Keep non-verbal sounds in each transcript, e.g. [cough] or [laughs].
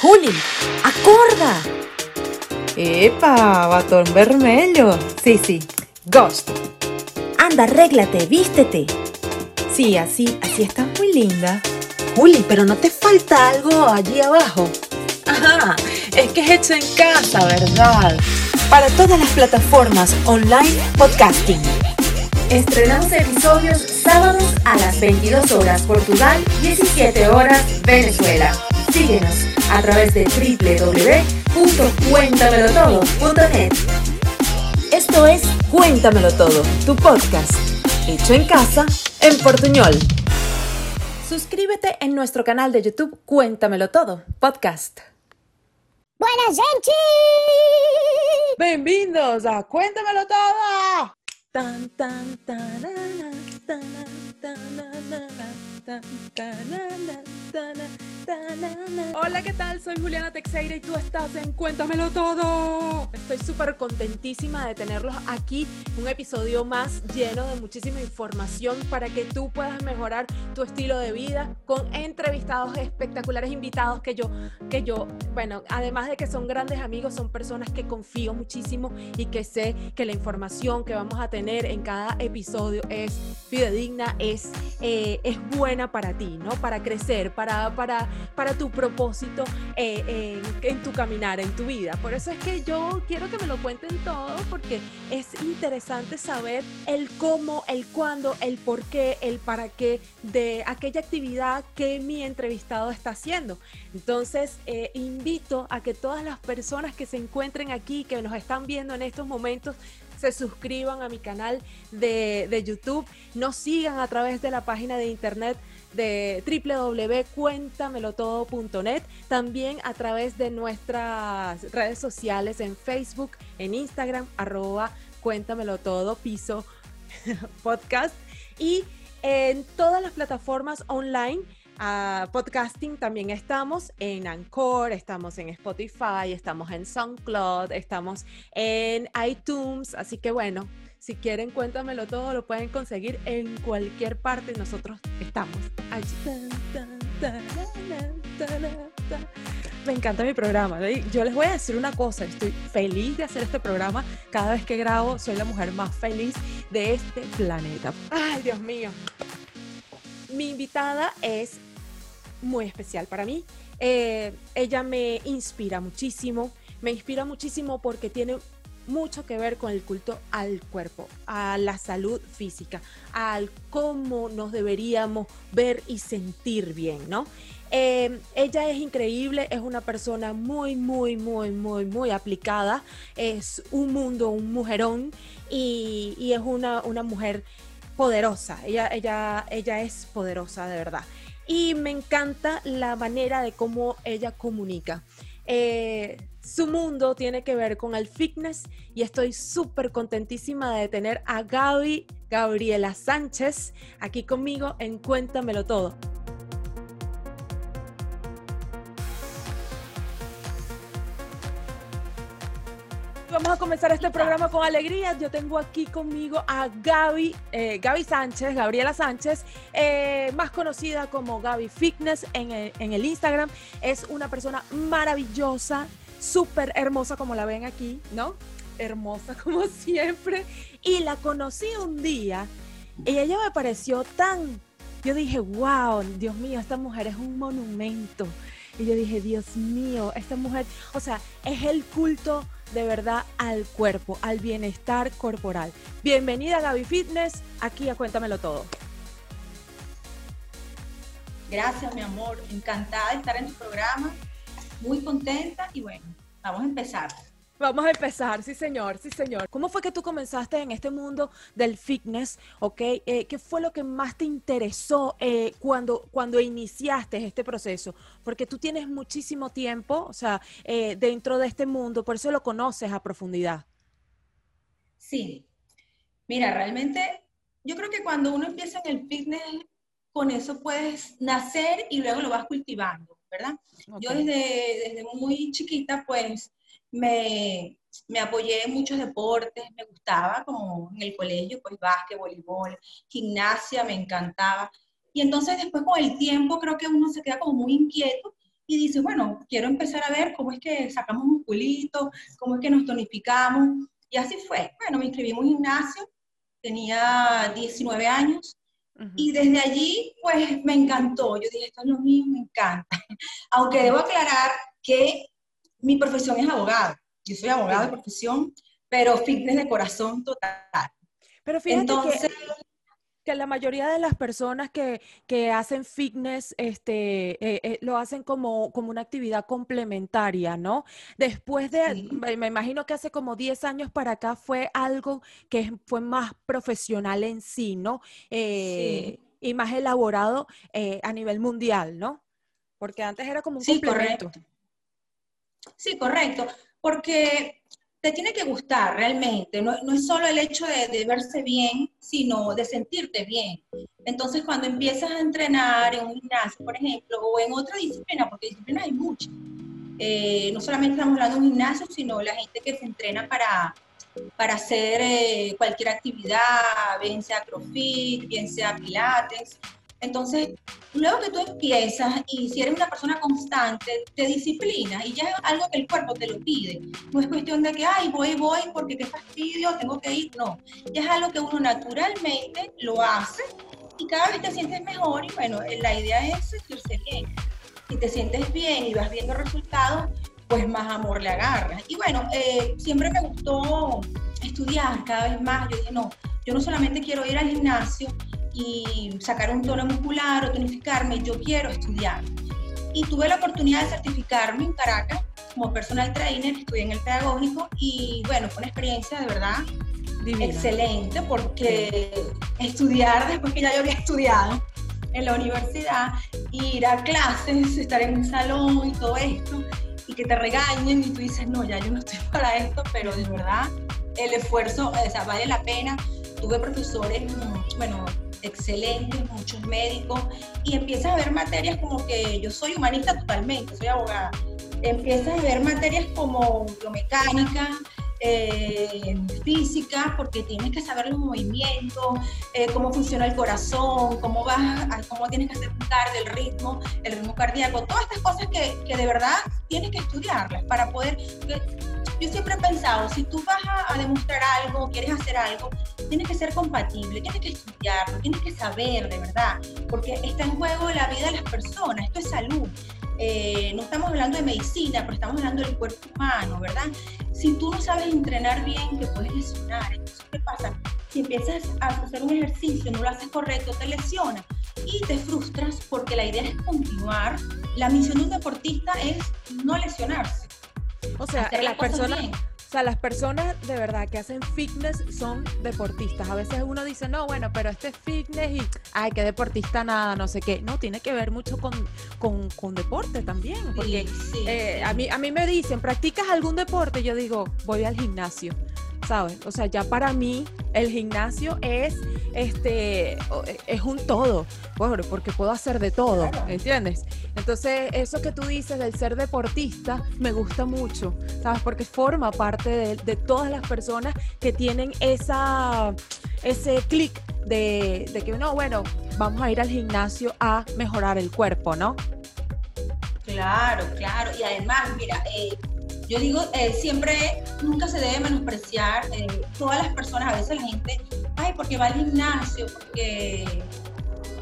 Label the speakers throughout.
Speaker 1: Juli, acorda!
Speaker 2: Epa, batón vermelho. Sí, sí, Ghost.
Speaker 1: Anda, arréglate, vístete.
Speaker 2: Sí, así, así estás muy linda.
Speaker 1: Juli, pero no te falta algo allí abajo.
Speaker 2: Ajá, es que es hecho en casa, ¿verdad?
Speaker 1: Para todas las plataformas online podcasting.
Speaker 3: Estrenamos episodios sábados a las 22 horas Portugal, 17 horas Venezuela. Síguenos a través de www.cuéntamelotodo.net.
Speaker 1: Esto es Cuéntamelo Todo, tu podcast, hecho en casa, en portuñol. Suscríbete en nuestro canal de YouTube Cuéntamelo Todo, podcast.
Speaker 4: Buenas, gente!
Speaker 2: Bienvenidos a Cuéntamelo Todo.
Speaker 1: Tan, tan, tan, tan,
Speaker 2: Hola, ¿qué tal? Soy Juliana Teixeira y tú estás en Cuéntamelo Todo. Estoy súper contentísima de tenerlos aquí, un episodio más lleno de muchísima información para que tú puedas mejorar tu estilo de vida con entrevistados espectaculares, invitados que yo, que yo, bueno, además de que son grandes amigos, son personas que confío muchísimo y que sé que la información que vamos a tener en cada episodio es fidedigna, es, eh, es buena para ti, ¿no? Para crecer, para, para, para tu propósito eh, en, tu caminar, en tu vida. Por eso es que yo quiero que me lo cuenten todo, porque es interesante saber el cómo, el cuándo, el por qué, el para qué de aquella actividad que mi entrevistado está haciendo. Entonces, eh, invito a que todas las personas que se encuentren aquí, que nos están viendo en estos momentos, se suscriban a mi canal de, de YouTube, nos sigan a través de la página de internet de www.cuéntamelotodo.net, también a través de nuestras redes sociales en Facebook, en Instagram, arroba cuéntamelo todo, piso [laughs] podcast, y en todas las plataformas online podcasting también estamos en Anchor, estamos en Spotify, estamos en SoundCloud, estamos en iTunes, así que bueno, si quieren cuéntamelo todo, lo pueden conseguir en cualquier parte, nosotros estamos allí. Me encanta mi programa. Yo les voy a decir una cosa, estoy feliz de hacer este programa. Cada vez que grabo soy la mujer más feliz de este planeta. Ay, Dios mío. Mi invitada es muy especial para mí. Eh, ella me inspira muchísimo, me inspira muchísimo porque tiene mucho que ver con el culto al cuerpo, a la salud física, al cómo nos deberíamos ver y sentir bien, ¿no? Eh, ella es increíble, es una persona muy, muy, muy, muy, muy aplicada, es un mundo, un mujerón y, y es una, una mujer poderosa, ella, ella, ella es poderosa de verdad y me encanta la manera de cómo ella comunica. Eh, su mundo tiene que ver con el fitness y estoy súper contentísima de tener a Gaby Gabriela Sánchez aquí conmigo en Cuéntamelo Todo. Vamos a comenzar este programa con alegría. Yo tengo aquí conmigo a Gaby, eh, Gaby Sánchez, Gabriela Sánchez, eh, más conocida como Gaby Fitness en el, en el Instagram. Es una persona maravillosa, súper hermosa como la ven aquí, ¿no? Hermosa [laughs] como siempre. Y la conocí un día y ella me pareció tan... Yo dije, wow, Dios mío, esta mujer es un monumento. Y yo dije, Dios mío, esta mujer, o sea, es el culto de verdad al cuerpo, al bienestar corporal. Bienvenida Gaby Fitness, aquí a Cuéntamelo Todo.
Speaker 5: Gracias, mi amor. Encantada de estar en tu programa. Muy contenta y bueno, vamos a empezar.
Speaker 2: Vamos a empezar, sí señor, sí señor. ¿Cómo fue que tú comenzaste en este mundo del fitness? ¿Ok? Eh, ¿Qué fue lo que más te interesó eh, cuando, cuando iniciaste este proceso? Porque tú tienes muchísimo tiempo, o sea, eh, dentro de este mundo, por eso lo conoces a profundidad.
Speaker 5: Sí. Mira, realmente yo creo que cuando uno empieza en el fitness, con eso puedes nacer y luego lo vas cultivando, ¿verdad? Okay. Yo desde, desde muy chiquita, pues me, me apoyé en muchos deportes, me gustaba, como en el colegio, pues básquet, voleibol, gimnasia, me encantaba. Y entonces después con el tiempo creo que uno se queda como muy inquieto y dices, bueno, quiero empezar a ver cómo es que sacamos musculitos, cómo es que nos tonificamos. Y así fue. Bueno, me inscribí en un gimnasio, tenía 19 años, y desde allí, pues me encantó. Yo dije, esto es lo mío, me encanta. [laughs] Aunque debo aclarar que mi profesión es abogado. Yo soy abogado de profesión, pero fitness de corazón total.
Speaker 2: Pero fíjate Entonces, que la mayoría de las personas que, hacen fitness este, eh, eh, lo hacen como, como una actividad complementaria, ¿no? Después de, me imagino que hace como 10 años para acá fue algo que fue más profesional en sí, ¿no? Eh, y más elaborado a nivel mundial, ¿no? Porque antes era como un sí, complemento.
Speaker 5: Correcto. Sí, correcto. Porque te tiene que gustar realmente, no, es solo el hecho de, verse bien, sino de sentirte bien. Entonces, cuando empiezas a entrenar en un gimnasio, por ejemplo, o en otra disciplina, porque disciplinas hay muchas, eh, no solamente estamos hablando de un gimnasio, sino la gente que se entrena para, para hacer eh, cualquier actividad, bien sea crossfit, bien sea pilates, entonces, luego que tú empiezas y si eres una persona constante, te disciplinas y ya es algo que el cuerpo te lo pide. No es cuestión de que, ay, voy, voy, porque qué fastidio, tengo que ir. No, ya es algo que uno naturalmente lo hace y cada vez te sientes mejor y bueno, la idea es sentirse bien. Si te sientes bien y vas viendo resultados, pues más amor le agarras. Y bueno, eh, siempre me gustó estudiar cada vez más. Yo dije, no, yo no solamente quiero ir al gimnasio, y sacar un tono muscular o tonificarme, yo quiero estudiar. Y tuve la oportunidad de certificarme en Caracas como personal trainer, estudié en el pedagógico y bueno, fue una experiencia de verdad excelente porque estudiar después que ya yo había estudiado en la universidad, ir a clases, estar en un salón y todo esto, y que te regañen y tú dices, no, ya yo no estoy [laughs] para esto, pero de verdad el esfuerzo, o sea, vale la pena. Tuve profesores, bueno, excelentes, muchos médicos, y empiezas a ver materias como que yo soy humanista totalmente, soy abogada, empiezas a ver materias como biomecánica, eh, física, porque tienes que saber los movimientos, eh, cómo funciona el corazón, cómo vas, cómo tienes que hacer un del ritmo, el ritmo cardíaco, todas estas cosas que, que de verdad tienes que estudiarlas para poder yo siempre he pensado, si tú vas a, demostrar algo, quieres hacer algo, tienes que ser compatible, tienes que estudiarlo, tienes que saber de verdad, porque está en juego la vida de las personas, esto es salud. Eh, no estamos hablando de medicina, pero estamos hablando del cuerpo humano, ¿verdad? Si tú no sabes entrenar bien, te puedes lesionar. Entonces, ¿qué pasa? Si empiezas a hacer un ejercicio, no lo haces correcto, te lesionas y te frustras porque la idea es continuar. La misión de un deportista es no lesionarse.
Speaker 2: O sea, las personas, o sea, las personas de verdad que hacen fitness son deportistas. A veces uno dice, no, bueno, pero este es fitness y, ay, qué deportista nada, no sé qué. No, tiene que ver mucho con, con, deporte también. Porque eh, A, mí, a mí me dicen, ¿practicas algún deporte? Yo digo, voy al gimnasio. ¿Sabes? O sea, ya para mí el gimnasio es, este, es un todo, porque puedo hacer de todo, ¿entiendes? Entonces, eso que tú dices del ser deportista me gusta mucho, ¿sabes? Porque forma parte de, todas las personas que tienen esa, ese clic de, de que, no, bueno, vamos a ir al gimnasio a mejorar el cuerpo, ¿no?
Speaker 5: Claro, claro. Y además, mira, eh, yo digo, eh, siempre, nunca se debe menospreciar eh, todas las personas, a veces la gente, ay, porque va al gimnasio, porque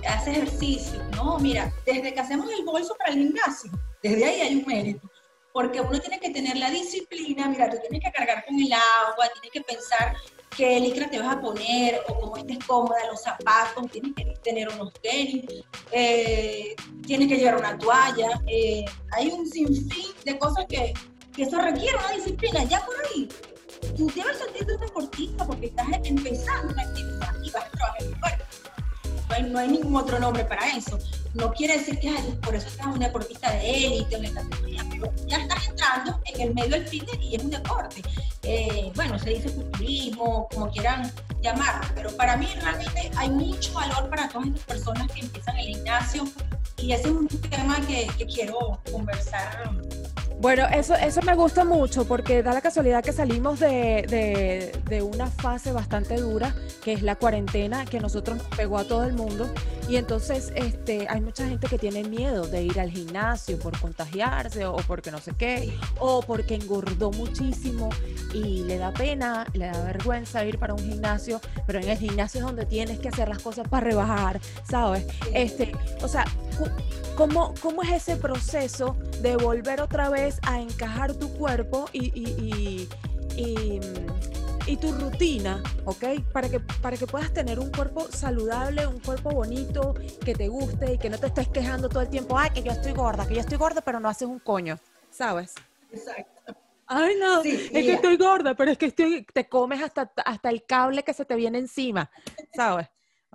Speaker 5: hace ejercicio. No, mira, desde que hacemos el bolso para el gimnasio, desde ahí hay un mérito. Porque uno tiene que tener la disciplina, mira, tú tienes que cargar con el agua, tienes que pensar qué licra te vas a poner o cómo estés cómoda, los zapatos, tienes que tener unos tenis, eh, tienes que llevar una toalla. hay un sinfín de cosas que que eso requiere una disciplina. Ya por ahí, tú debes sentirte un deportista porque estás empezando una actividad y vas a trabajar en tu cuerpo. No hay, ningún otro nombre para eso. No quiere decir que por eso estás un deportista de élite, una categoría, pero ya estás entrando en el medio del fitness y es un deporte. Eh, bueno, se dice culturismo, como quieran llamarlo, pero para mí realmente hay mucho valor para todas estas personas que empiezan el gimnasio y ese es un tema que, que quiero conversar
Speaker 2: Bueno, eso, eso me gusta mucho porque da la casualidad que salimos de, de, una fase bastante dura, que es la cuarentena, que nosotros nos pegó a todo el mundo. Y entonces este, hay mucha gente que tiene miedo de ir al gimnasio por contagiarse o porque no sé qué, o porque engordó muchísimo y le da pena, le da vergüenza ir para un gimnasio, pero en el gimnasio es donde tienes que hacer las cosas para rebajar, ¿sabes? Este, o sea, ¿cómo, cómo es ese proceso de volver otra vez? A encajar tu cuerpo y, y, y, tu rutina, ¿ok? Para que, para que puedas tener un cuerpo saludable, un cuerpo bonito, que te guste y que no te estés quejando todo el tiempo, ay, que yo estoy gorda, que yo estoy gorda, pero no haces un coño, ¿sabes?
Speaker 5: Exacto.
Speaker 2: Ay, no, es que estoy gorda, pero es que estoy, te comes hasta, hasta el cable que se te viene encima, ¿sabes?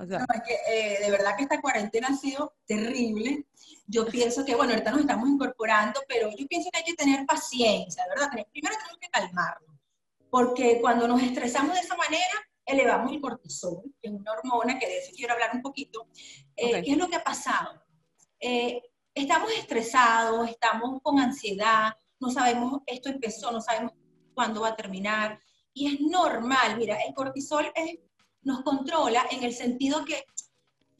Speaker 5: que, eh, de verdad que esta cuarentena ha sido terrible. Yo pienso que, bueno, ahorita nos estamos incorporando, pero yo pienso que hay que tener paciencia, ¿verdad? Primero tenemos que calmarnos, porque cuando nos estresamos de esa manera, elevamos el cortisol, que es una hormona, que de eso quiero hablar un poquito. Eh, ¿Qué es lo que ha pasado? Eh, estamos estresados, estamos con ansiedad, no sabemos, esto empezó, no sabemos cuándo va a terminar, y es normal, mira, el cortisol es nos controla en el sentido que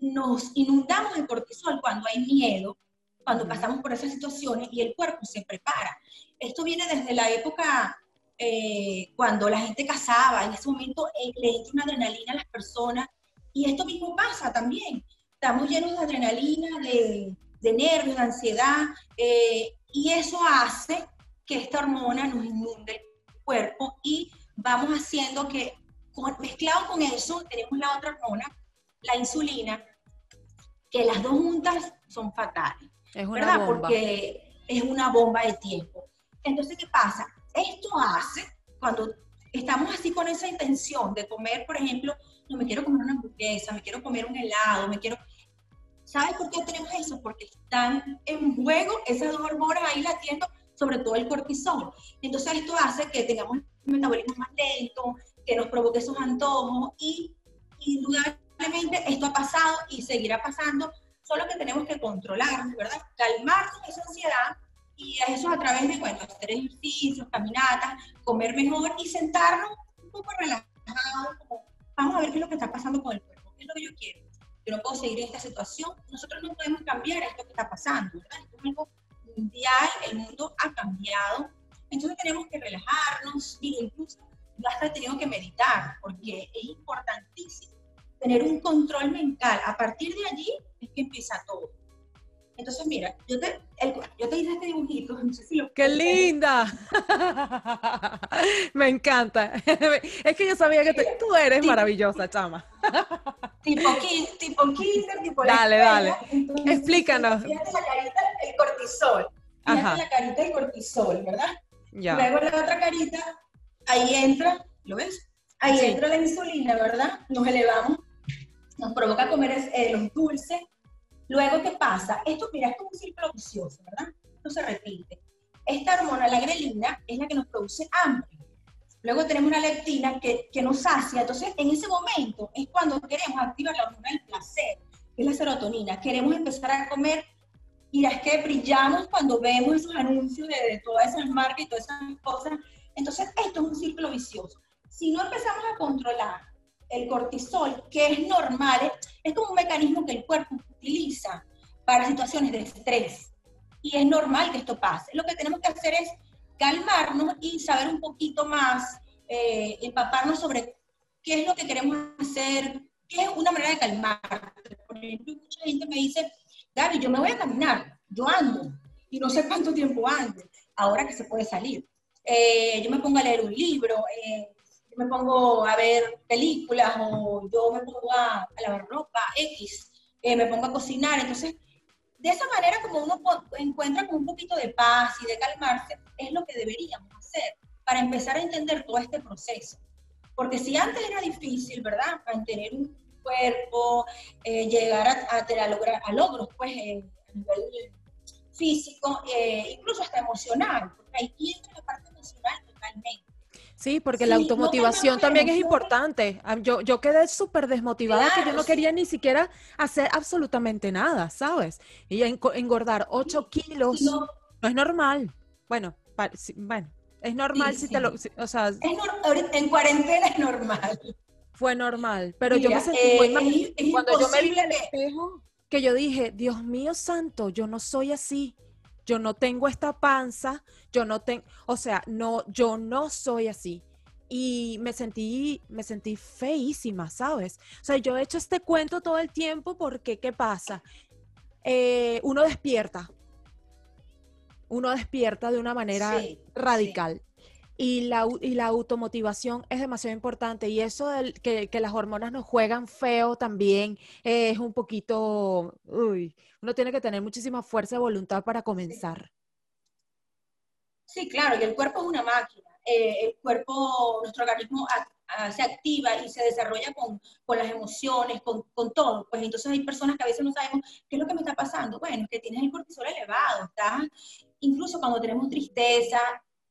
Speaker 5: nos inundamos de cortisol cuando hay miedo, cuando pasamos por esas situaciones y el cuerpo se prepara. Esto viene desde la época eh, cuando la gente cazaba, en ese momento eh, le entra una adrenalina a las personas y esto mismo pasa también. Estamos llenos de adrenalina, de, nervios, de ansiedad eh, y eso hace que esta hormona nos inunde el cuerpo y vamos haciendo que mezclado con eso, tenemos la otra hormona, la insulina, que las dos juntas son fatales. Es una ¿verdad? Bomba. Porque es una bomba de tiempo. Entonces, ¿qué pasa? Esto hace, cuando estamos así con esa intención de comer, por ejemplo, no me quiero comer una hamburguesa, me quiero comer un helado, me quiero... ¿Sabes por qué tenemos eso? Porque están en juego esas dos hormonas ahí latiendo, sobre todo el cortisol. Entonces esto hace que tengamos un metabolismo más lento, que nos provoque esos antojos y indudablemente esto ha pasado y seguirá pasando, solo que tenemos que controlarnos, ¿verdad? Calmarnos esa ansiedad y eso a través de, bueno, hacer ejercicios, caminatas, comer mejor y sentarnos un poco relajados, como vamos a ver qué es lo que está pasando con el cuerpo, qué es lo que yo quiero. Yo no puedo seguir en esta situación, nosotros no podemos cambiar esto que está pasando, ¿verdad? Esto es algo mundial, el mundo ha cambiado, entonces tenemos que relajarnos, y incluso yo hasta he tenido que meditar, porque es importantísimo tener un control mental. A partir de allí es que empieza todo. Entonces, mira, yo te, yo te hice este dibujito, [laughs] no sé si lo
Speaker 2: ¡Qué linda! [laughs] Me encanta. [laughs] Es que yo sabía que tú eres maravillosa, chama.
Speaker 5: tipo, tipo kinder, tipo
Speaker 2: Dale, dale. Explícanos.
Speaker 5: Fíjate la carita, el cortisol. Fíjate la carita del cortisol, ¿verdad? Ya. Luego la otra carita, ahí entra, ¿lo ves? Ahí entra la insulina, ¿verdad? Nos elevamos, nos provoca comer eh, los dulces. Luego, ¿qué pasa? Esto, mira, esto es un círculo vicioso, ¿verdad? Esto se repite. Esta hormona, la grelina, es la que nos produce hambre. Luego tenemos una leptina que, que nos sacia. Entonces, en ese momento es cuando queremos activar la hormona del placer, que es la serotonina. Queremos empezar a comer y es que brillamos cuando vemos esos anuncios de, de todas esas marcas y todas esas cosas entonces, esto es un círculo vicioso. Si no empezamos a controlar el cortisol, que es normal, es como un mecanismo que el cuerpo utiliza para situaciones de estrés. Y es normal que esto pase. Lo que tenemos que hacer es calmarnos y saber un poquito más, eh, empaparnos sobre qué es lo que queremos hacer, qué es una manera de calmar. Por ejemplo, mucha gente me dice, Gaby, yo me voy a caminar, yo ando, y no sé cuánto tiempo ando, ahora que se puede salir. Eh, yo me pongo a leer un libro, eh, yo me pongo a ver películas o yo me pongo a, lavar ropa, X, eh, me pongo a cocinar. Entonces, de esa manera como uno encuentra como un poquito de paz y de calmarse, es lo que deberíamos hacer para empezar a entender todo este proceso. Porque si antes era difícil, ¿verdad? Mantener un cuerpo, llegar a, lograr, a logros, pues, a nivel físico, incluso hasta emocional, porque ahí entra la parte totalmente.
Speaker 2: Sí, porque la automotivación también es importante. Ah, yo, yo quedé súper desmotivada que yo no quería ni siquiera hacer absolutamente nada, ¿sabes? Y engordar 8 kilos no, es normal. Bueno, bueno, es normal si te lo, o sea, es
Speaker 5: en cuarentena es normal.
Speaker 2: Fue normal, pero yo me sentí muy mal cuando yo me vi en el espejo, que yo dije, Dios mío santo, yo no soy así. Yo no tengo esta panza, yo no tengo, o sea, no, yo no soy así y me sentí, me sentí feísima, ¿sabes? O sea, yo he hecho este cuento todo el tiempo porque, ¿qué pasa? Eh, uno despierta, uno despierta de una manera radical. Y la, y la, automotivación es demasiado importante. Y eso que, que, las hormonas nos juegan feo también es un poquito, uy, uno tiene que tener muchísima fuerza de voluntad para comenzar.
Speaker 5: Sí, claro, y el cuerpo es una máquina. Eh, el cuerpo, nuestro organismo se activa y se desarrolla con, con las emociones, con, con, todo. Pues entonces hay personas que a veces no sabemos qué es lo que me está pasando. Bueno, que tienes el cortisol elevado, está incluso cuando tenemos tristeza.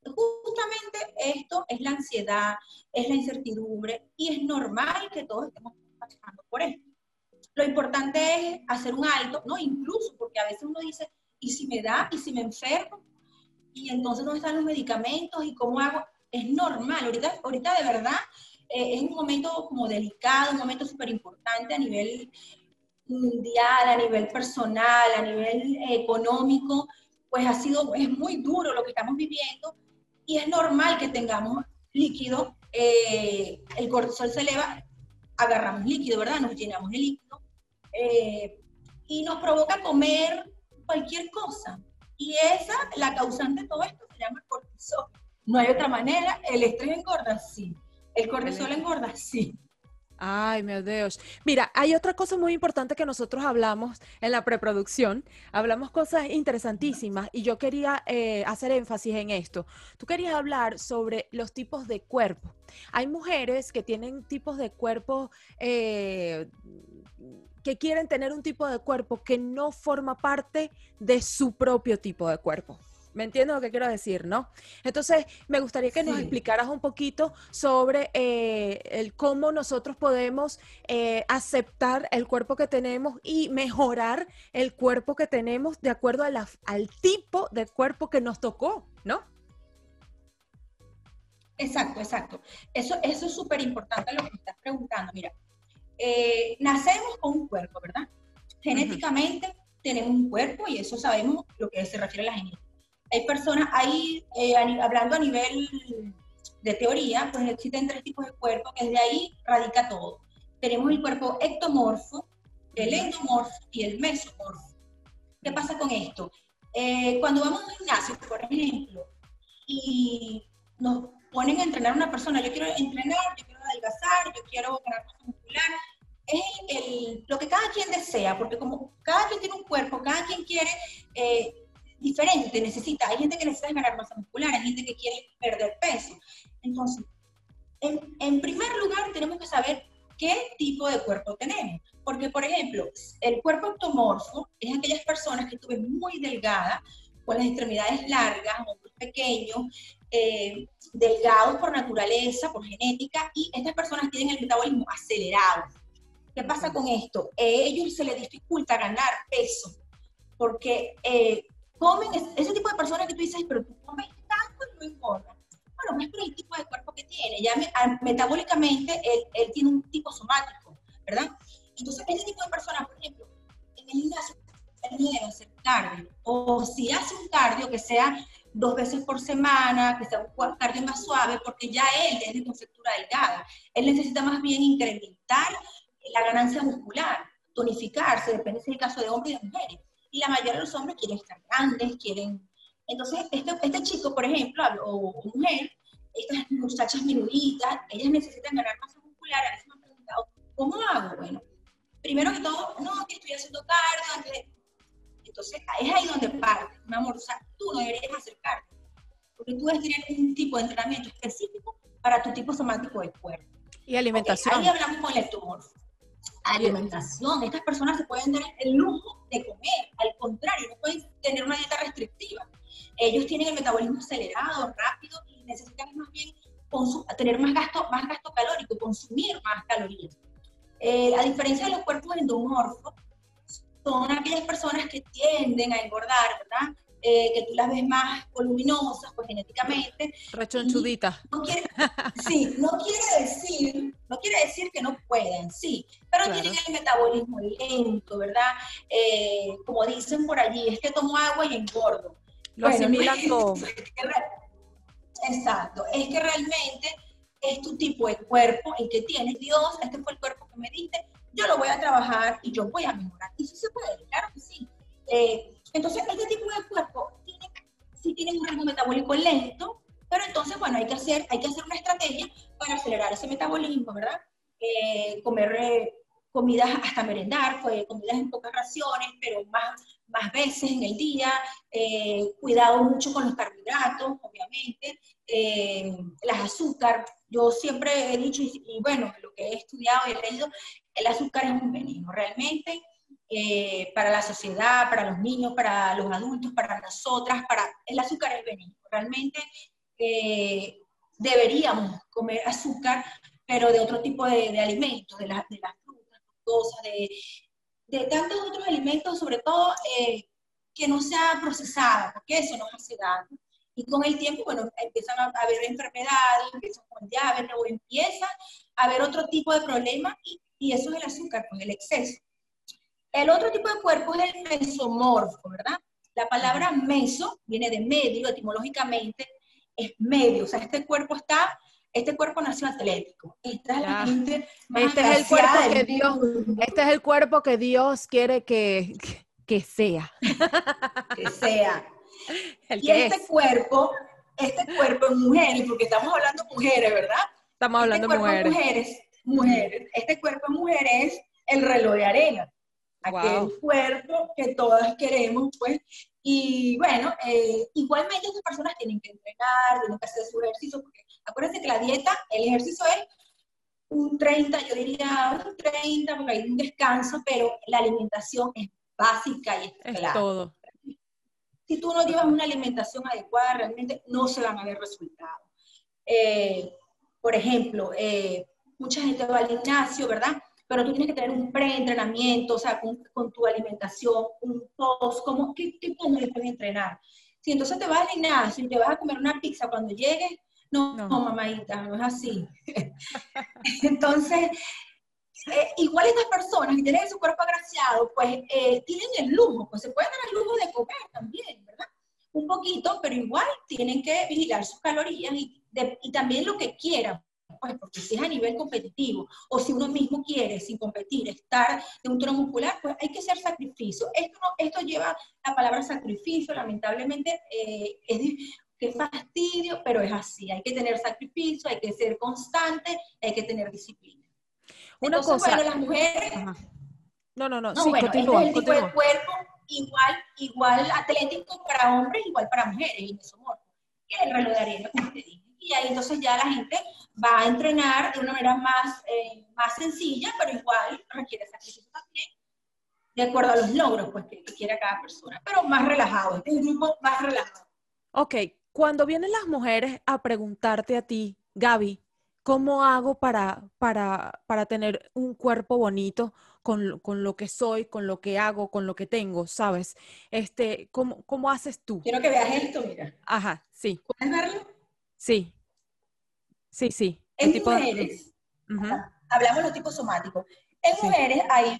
Speaker 5: Justamente esto es la ansiedad, es la incertidumbre y es normal que todos estemos pasando por esto. Lo importante es hacer un alto, ¿no? Incluso porque a veces uno dice, ¿y si me da? ¿Y si me enfermo? Y entonces ¿dónde están los medicamentos y cómo hago? Es normal, ahorita, ahorita de verdad eh, es un momento como delicado, un momento súper importante a nivel mundial, a nivel personal, a nivel económico, pues ha sido, es muy duro lo que estamos viviendo y es normal que tengamos líquido, eh, el cortisol se eleva, agarramos líquido, ¿verdad? Nos llenamos de líquido eh, y nos provoca comer cualquier cosa. Y esa, la causante de todo esto se llama cortisol. No hay otra manera. El estrés engorda, sí. El cortisol engorda, sí.
Speaker 2: Ay, mi Dios. Mira, hay otra cosa muy importante que nosotros hablamos en la preproducción. Hablamos cosas interesantísimas y yo quería eh, hacer énfasis en esto. Tú querías hablar sobre los tipos de cuerpo. Hay mujeres que tienen tipos de cuerpo eh, que quieren tener un tipo de cuerpo que no forma parte de su propio tipo de cuerpo. ¿Me entiendes lo que quiero decir, no? Entonces, me gustaría que nos explicaras un poquito sobre eh, el cómo nosotros podemos eh, aceptar el cuerpo que tenemos y mejorar el cuerpo que tenemos de acuerdo al tipo de cuerpo que nos tocó, ¿no?
Speaker 5: Exacto, exacto. Eso, eso es súper importante lo que me estás preguntando. Mira, eh, nacemos con un cuerpo, ¿verdad? Genéticamente tenemos un cuerpo y eso sabemos lo que se refiere a la genética. Hay personas, ahí, eh, hablando a nivel de teoría, pues existen tres tipos de cuerpo, que desde ahí radica todo. Tenemos el cuerpo ectomorfo, el endomorfo y el mesomorfo. ¿Qué pasa con esto? Eh, cuando vamos a un gimnasio, por ejemplo, y nos ponen a entrenar a una persona, yo quiero entrenar, yo quiero adelgazar, yo quiero ganar muscular, es el, lo que cada quien desea, porque como cada quien tiene un cuerpo, cada quien quiere eh, diferente, necesita, hay gente que necesita ganar masa muscular, hay gente que quiere perder peso. Entonces, en, en primer lugar tenemos que saber qué tipo de cuerpo tenemos. Porque, por ejemplo, el cuerpo octomorfo es aquellas personas que estuvieron muy delgadas, con las extremidades largas, muy pequeños, eh, delgados por naturaleza, por genética, y estas personas tienen el metabolismo acelerado. ¿Qué pasa con esto? A ellos se les dificulta ganar peso, porque eh, comen, ese tipo de personas que tú dices, pero tú comes tanto y no engordas. Bueno, no es por el tipo de cuerpo que tiene, ya metabólicamente él, él, tiene un tipo somático, ¿verdad? Entonces, ese tipo de personas, por ejemplo, en el gimnasio, él no debe hacer cardio, o si hace un cardio que sea dos veces por semana, que sea un cardio más suave, porque ya él es de conceptura delgada. Él necesita más bien incrementar la ganancia muscular, tonificarse, depende si es el caso de hombres y de mujeres. Y la mayoría de los hombres quieren estar grandes, quieren... Entonces, este, este chico, por ejemplo, o, mujer, estas muchachas menuditas, ellas necesitan ganar masa muscular. A veces me han preguntado, ¿cómo hago? Bueno, primero que todo, no, que estoy haciendo cardio, antes entonces, es ahí donde parte, mi amor. O sea, tú no deberías acercarte, porque tú debes tener un tipo de entrenamiento específico para tu tipo somático del cuerpo.
Speaker 2: Y alimentación.
Speaker 5: ahí hablamos con el ectomorfo. Alimentación. Estas personas se pueden dar el lujo de comer. Al contrario, no pueden tener una dieta restrictiva. Ellos tienen el metabolismo acelerado, rápido, y necesitan más bien tener más gasto, más gasto calórico, consumir más calorías. Eh, a diferencia de los cuerpos endomorfos, son aquellas personas que tienden a engordar, ¿verdad? Eh, que tú las ves más voluminosas, pues genéticamente.
Speaker 2: Rechonchuditas.
Speaker 5: No sí, no quiere decir, no quiere decir que no puedan, sí, pero tienen el metabolismo lento, ¿verdad? Eh, como dicen por allí, es que tomo agua y engordo.
Speaker 2: Lo asimilan todo. [laughs]
Speaker 5: exacto, es que realmente es tu tipo de cuerpo el que tienes. Dios, este fue el cuerpo que me diste, yo lo voy a trabajar y yo voy a mejorar. Y sí se puede, claro que sí. Eh, entonces, este tipo de cuerpo tiene, sí tiene un ritmo metabólico lento, pero entonces, bueno, hay que hacer, hay que hacer una estrategia para acelerar ese metabolismo, ¿verdad? Eh, comer eh, comidas hasta merendar, comidas en pocas raciones, pero más, más veces en el día, cuidado mucho con los carbohidratos, obviamente, las azúcar. Yo siempre he dicho, y, y, bueno, lo que he estudiado y he leído, el azúcar es un veneno, realmente eh, para la sociedad, para los niños, para los adultos, para nosotras, para el azúcar es veneno. Realmente eh, deberíamos comer azúcar, pero de otro tipo de, alimentos, de, las frutas, cosas, de, de, tantos otros alimentos, sobre todo eh, que no sea procesada, porque eso nos hace daño. Y con el tiempo, bueno, empiezan a haber enfermedades, empiezan con diabetes o empieza a haber otro tipo de problemas y, y eso es el azúcar, pues el exceso. El otro tipo de cuerpo es el mesomorfo, ¿verdad? La palabra meso viene de medio, etimológicamente es medio, o sea, este cuerpo está, este cuerpo nació atlético. Esta es la gente
Speaker 2: este es el cuerpo que Dios, este es el cuerpo que Dios quiere que, que sea. [laughs]
Speaker 5: Que sea. y este cuerpo, este cuerpo en mujeres, porque estamos hablando de mujeres, ¿verdad?
Speaker 2: Estamos hablando
Speaker 5: este
Speaker 2: de mujeres.
Speaker 5: mujeres. Mujeres. Este cuerpo en mujeres es el reloj de arena aquel cuerpo que todas queremos, pues. Y bueno, eh, igualmente estas personas tienen que entrenar, tienen que hacer su ejercicio, porque acuérdense que la dieta, el ejercicio es un 30, yo diría un 30, porque hay un descanso, pero la alimentación es básica y es,
Speaker 2: es todo.
Speaker 5: Si tú no llevas una alimentación adecuada, realmente no se van a ver resultados. Eh, por ejemplo, eh, mucha gente va al gimnasio, ¿verdad? Pero tú tienes que tener un pre-entrenamiento, o sea, con, tu alimentación, un post, como, ¿qué, qué después de entrenar? Si entonces te vas al gimnasio y te vas a comer una pizza cuando llegues, no, no, mamadita, no es así. [laughs] entonces, eh, igual estas personas que tienen su cuerpo agraciado, pues eh, tienen el lujo, pues se pueden dar el lujo de comer también, ¿verdad? Un poquito, pero igual tienen que vigilar sus calorías y, y también lo que quieran, pues porque si es a nivel competitivo o si uno mismo quiere, sin competir, estar en un tono muscular, pues hay que hacer sacrificio. Esto, esto lleva la palabra sacrificio, lamentablemente eh, es que fastidio, pero es así. Hay que tener sacrificio, hay que ser constante, hay que tener disciplina.
Speaker 2: Una cosa.
Speaker 5: Bueno, las mujeres.
Speaker 2: No, no, no.
Speaker 5: no bueno, este es el tipo de cuerpo igual, igual atlético para hombres, igual para mujeres, y mesomorfo. Que el reloj de arena, como te dije y ahí entonces ya la gente va a entrenar de una manera más, eh, más sencilla, pero igual requiere sacrificio también, de acuerdo a los logros pues, que, quiera cada persona, pero más relajado, este grupo más relajado.
Speaker 2: Ok, cuando vienen las mujeres a preguntarte a ti, Gaby, ¿cómo hago para, para, para tener un cuerpo bonito con, con, lo que soy, con lo que hago, con lo que tengo, ¿sabes? Este, ¿cómo, ¿Cómo haces tú?
Speaker 5: Quiero que veas esto, mira.
Speaker 2: Ajá, sí.
Speaker 5: ¿Puedes verlo?
Speaker 2: Sí, sí, sí.
Speaker 5: En mujeres, hablamos de los tipos somáticos. En mujeres hay,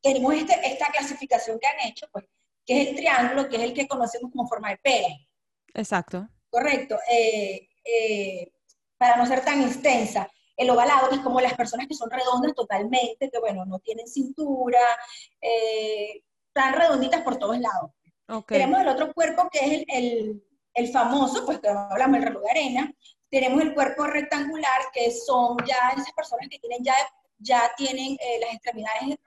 Speaker 5: tenemos este, esta clasificación que han hecho, pues, que es el triángulo, que es el que conocemos como forma de pene.
Speaker 2: Exacto.
Speaker 5: Correcto. Eh, eh, para no ser tan extensa. El ovalado, es como las personas que son redondas totalmente, que bueno, no tienen cintura, eh, están redonditas por todos lados. Tenemos el otro cuerpo que es el, el famoso, pues que hablamos del reloj de arena, tenemos el cuerpo rectangular, que son ya esas personas que tienen ya, ya tienen eh, las extremidades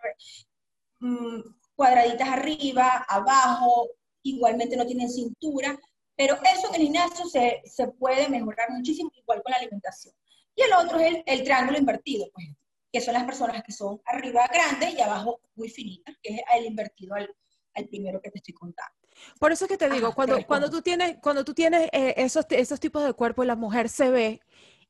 Speaker 5: mm, cuadraditas arriba, abajo, igualmente no tienen cintura, pero eso en el gimnasio se, se puede mejorar muchísimo, igual con la alimentación. Y el otro es el, triángulo invertido, pues, que son las personas que son arriba grandes y abajo muy finitas, que es el invertido al, al primero que te estoy contando.
Speaker 2: Por eso es que te digo, cuando, cuando tú tienes, cuando tú tienes eh, esos, esos tipos de cuerpo y la mujer se ve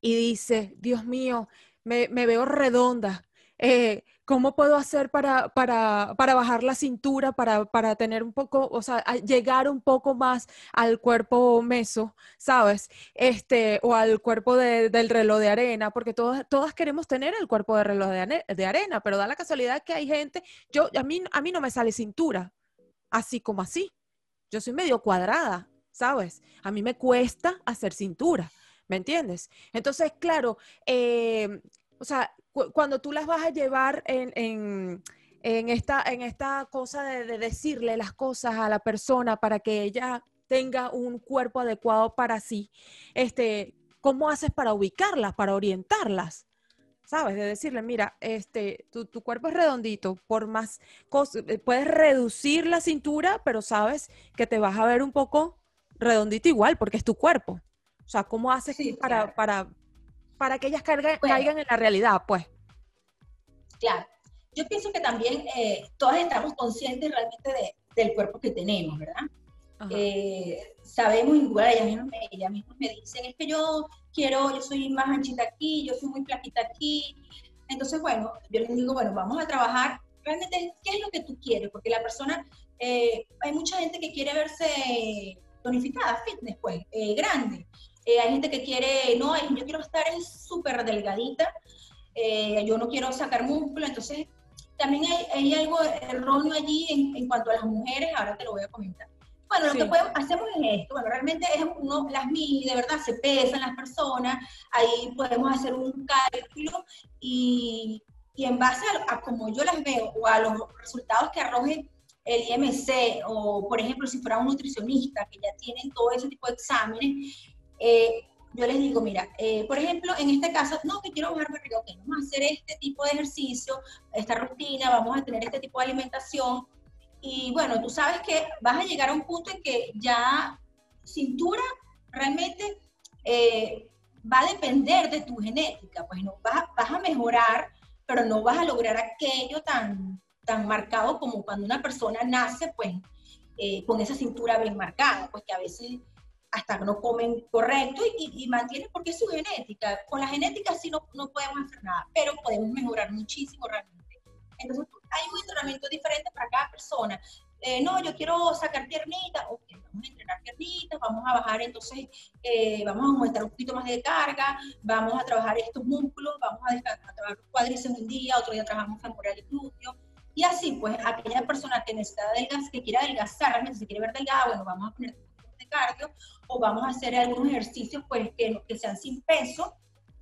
Speaker 2: y dice, Dios mío, me, me veo redonda, eh, ¿Cómo puedo hacer para, para, para bajar la cintura, para, para, tener un poco, o sea, llegar un poco más al cuerpo meso, ¿sabes? Este, o al cuerpo del reloj de arena, porque todas, todas queremos tener el cuerpo de reloj de, de, arena, pero da la casualidad que hay gente, yo, a mí, a mí no me sale cintura, así como así. Yo soy medio cuadrada, ¿sabes? A mí me cuesta hacer cintura, ¿me entiendes? Entonces, claro, eh, o sea, cuando tú las vas a llevar en, esta, en esta cosa de, decirle las cosas a la persona para que ella tenga un cuerpo adecuado para sí, este, ¿cómo haces para ubicarlas, para orientarlas? ¿Sabes? De decirle, mira, este, tu, tu cuerpo es redondito, por más cosas, eh, puedes reducir la cintura, pero sabes que te vas a ver un poco redondito igual, porque es tu cuerpo. O sea, ¿cómo haces para, para, para que ellas caigan, en la realidad, pues.
Speaker 5: Claro. Yo pienso que también eh, todas estamos conscientes realmente del cuerpo que tenemos, ¿verdad? Eh, sabemos, igual ellas mismas, ellas mismas me dicen, es que yo quiero, yo soy más anchita aquí, yo soy muy flaquita aquí. Entonces, bueno, yo les digo, bueno, vamos a trabajar realmente qué es lo que tú quieres, porque la persona, eh, hay mucha gente que quiere verse tonificada, fitness, pues, grande. Eh, hay gente que quiere, no, yo quiero estar súper delgadita, eh, yo no quiero sacar músculo, entonces también hay, algo erróneo allí en, cuanto a las mujeres, ahora te lo voy a comentar. Bueno, lo que podemos, hacemos es esto, bueno, realmente es uno, las mil, de verdad, se pesan las personas, ahí podemos hacer un cálculo y, y en base a, a, como yo las veo o a los resultados que arroje el IMC o, por ejemplo, si fuera un nutricionista que ya tienen todo ese tipo de exámenes, eh, yo les digo, mira, eh, por ejemplo, en este caso, no, que quiero bajar barriga, ok, vamos a hacer este tipo de ejercicio, esta rutina, vamos a tener este tipo de alimentación. Y bueno, tú sabes que vas a llegar a un punto en que ya cintura realmente eh, va a depender de tu genética, pues no vas, a mejorar, pero no vas a lograr aquello tan, tan marcado como cuando una persona nace, pues, con esa cintura bien marcada, pues que a veces hasta no comen correcto y, y, mantienen porque es su genética. Con la genética sí no, no podemos hacer nada, pero podemos mejorar muchísimo realmente. Entonces hay un entrenamiento diferente para cada persona. Eh, no, yo quiero sacar piernitas, ok, vamos a entrenar piernitas, vamos a bajar entonces, eh, vamos a aumentar un poquito más de carga, vamos a trabajar estos músculos, vamos a, trabajar cuádriceps un día, otro día trabajamos femoral y glúteo, y así pues aquella persona que necesita adelgazar, que quiera adelgazar, realmente se quiere ver delgada, bueno, vamos a poner de cardio o vamos a hacer algunos ejercicios pues que, que sean sin peso,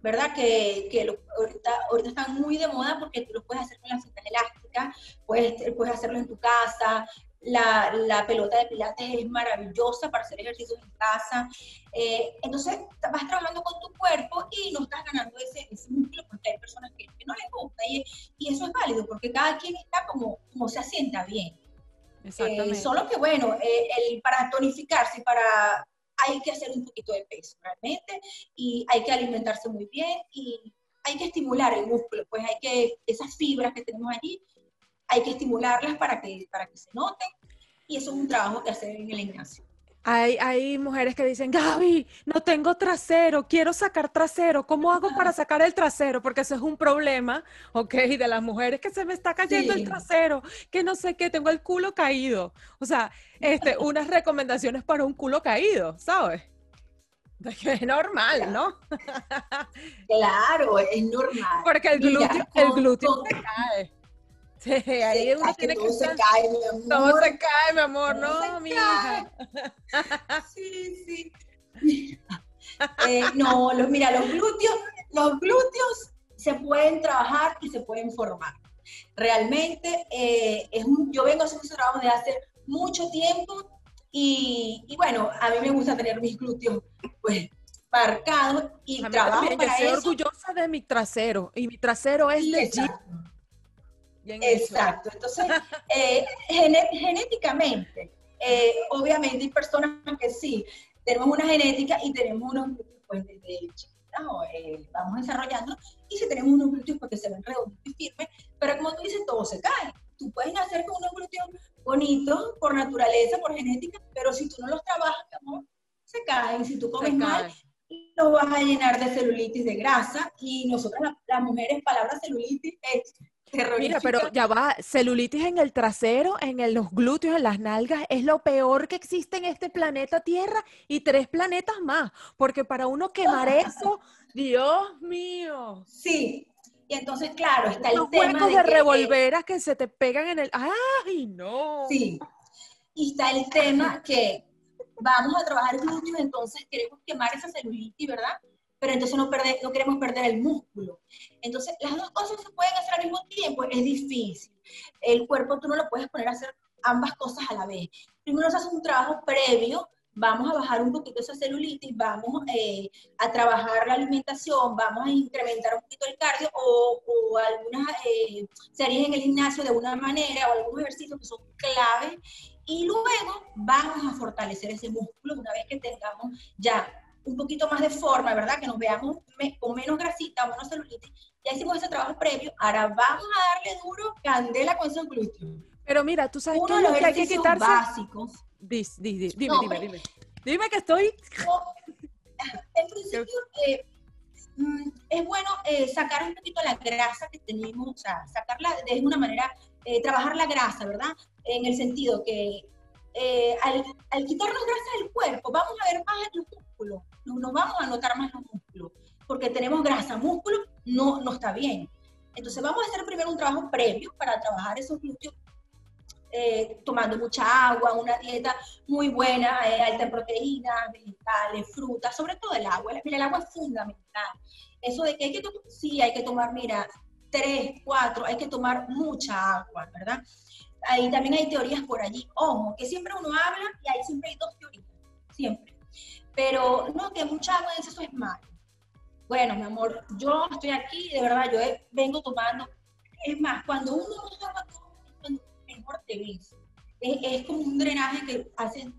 Speaker 5: ¿verdad? Que, que ahorita, ahorita, están muy de moda porque tú lo puedes hacer con las cintas elásticas, puedes, puedes hacerlo en tu casa, la, la, pelota de pilates es maravillosa para hacer ejercicios en casa. Eh, entonces, vas trabajando con tu cuerpo y no estás ganando ese, ese músculo porque hay personas que, no les gusta y, y, eso es válido porque cada quien está como, como se asienta bien. Eh, solo que, bueno, eh, el, para tonificarse, para, hay que hacer un poquito de peso realmente y hay que alimentarse muy bien y hay que estimular el músculo, pues hay que, esas fibras que tenemos allí, hay que estimularlas para que, para que se noten y eso es un trabajo que hacer en el gimnasio.
Speaker 2: Hay, mujeres que dicen, Gaby, no tengo trasero, quiero sacar trasero, ¿cómo hago para [laughs] sacar el trasero? Porque eso es un problema, ¿ok? De las mujeres que se me está cayendo el trasero, que no sé qué, tengo el culo caído. O sea, este, unas recomendaciones para un culo caído, ¿sabes? [laughs] Es normal, ¿no?
Speaker 5: Claro, es normal. [laughs]
Speaker 2: Porque el glúteo, el glúteo se cae. Sí, ahí uno tiene que,
Speaker 5: se cae, mi amor.
Speaker 2: Todo se cae, mi amor, no, mi hija.
Speaker 5: Sí, sí. [laughs] Eh, no, los, mira, los glúteos, los glúteos se pueden trabajar y se pueden formar. Realmente, eh, es yo vengo haciendo ese trabajo desde hace mucho tiempo y, y, bueno, a mí me gusta tener mis glúteos pues marcados y trabajo para
Speaker 2: yo soy orgullosa de mi trasero y mi trasero es legítimo.
Speaker 5: Exacto. Entonces, eh, genéticamente, eh, obviamente hay personas que sí, tenemos una genética y tenemos unos glúteos pues desde chiquitas eh, vamos desarrollando y si tenemos unos glúteos porque se ven redondos y firmes, pero como tú dices, todo se cae. Tú puedes nacer con unos glúteos bonitos por naturaleza, por genética, pero si tú no los trabajas, amor, se caen. Si tú comes mal, los vas a llenar de celulitis, de grasa, y nosotras las, las mujeres, palabra celulitis es
Speaker 2: Mira, pero ya va, celulitis en el trasero, en los glúteos, en las nalgas, es lo peor que existe en este planeta Tierra y tres planetas más, porque para uno quemar [laughs] eso, Dios mío.
Speaker 5: Sí, y entonces, claro, está
Speaker 2: el
Speaker 5: tema
Speaker 2: de, de revolveras que se te pegan en el... ¡Ay, no!
Speaker 5: Sí, y está el tema que vamos a trabajar glúteos, entonces queremos quemar esa celulitis, ¿verdad? Pero entonces no, no queremos perder el músculo. Entonces, las dos cosas se pueden hacer al mismo tiempo, es difícil. El cuerpo tú no lo puedes poner a hacer ambas cosas a la vez. Primero se hace un trabajo previo, vamos a bajar un poquito esa celulitis, vamos eh, a trabajar la alimentación, vamos a incrementar un poquito el cardio o, o algunas eh, series en el gimnasio de una manera o algunos ejercicios que son claves y luego vamos a fortalecer ese músculo una vez que tengamos ya un poquito más de forma, ¿verdad? Que nos veamos con menos grasita, menos celulitis. Ya hicimos ese trabajo previo, ahora vamos a darle duro candela con esos glúteos.
Speaker 2: Pero mira, tú sabes
Speaker 5: Uno que hay que quitarse. básicos.
Speaker 2: dime, dime, dime. Dime que estoy.
Speaker 5: en principio, eh, mm, es bueno eh, sacar un poquito la grasa que tenemos, o sea, sacarla de una manera, eh, trabajar la grasa, ¿verdad? En el sentido que al, al, quitarnos grasa del cuerpo, vamos a ver más los músculos no vamos a notar más los músculos, porque tenemos grasa, músculo no, no está bien. Entonces vamos a hacer primero un trabajo previo para trabajar esos glúteos, eh, tomando mucha agua, una dieta muy buena, eh, alta en proteínas, vegetales, frutas, sobre todo el agua. Mira, el agua es fundamental. Eso de que hay que tomar, sí, hay que tomar, mira, tres, cuatro, hay que tomar mucha agua, ¿verdad? Ahí también hay teorías por allí. Ojo, que siempre uno habla y ahí siempre hay dos teorías, siempre. Pero no, que mucha agua eso es malo. Bueno, mi amor, yo estoy aquí, de verdad, yo vengo tomando. Es más, cuando uno toma agua, mejor te ves. Es, es como un drenaje que hace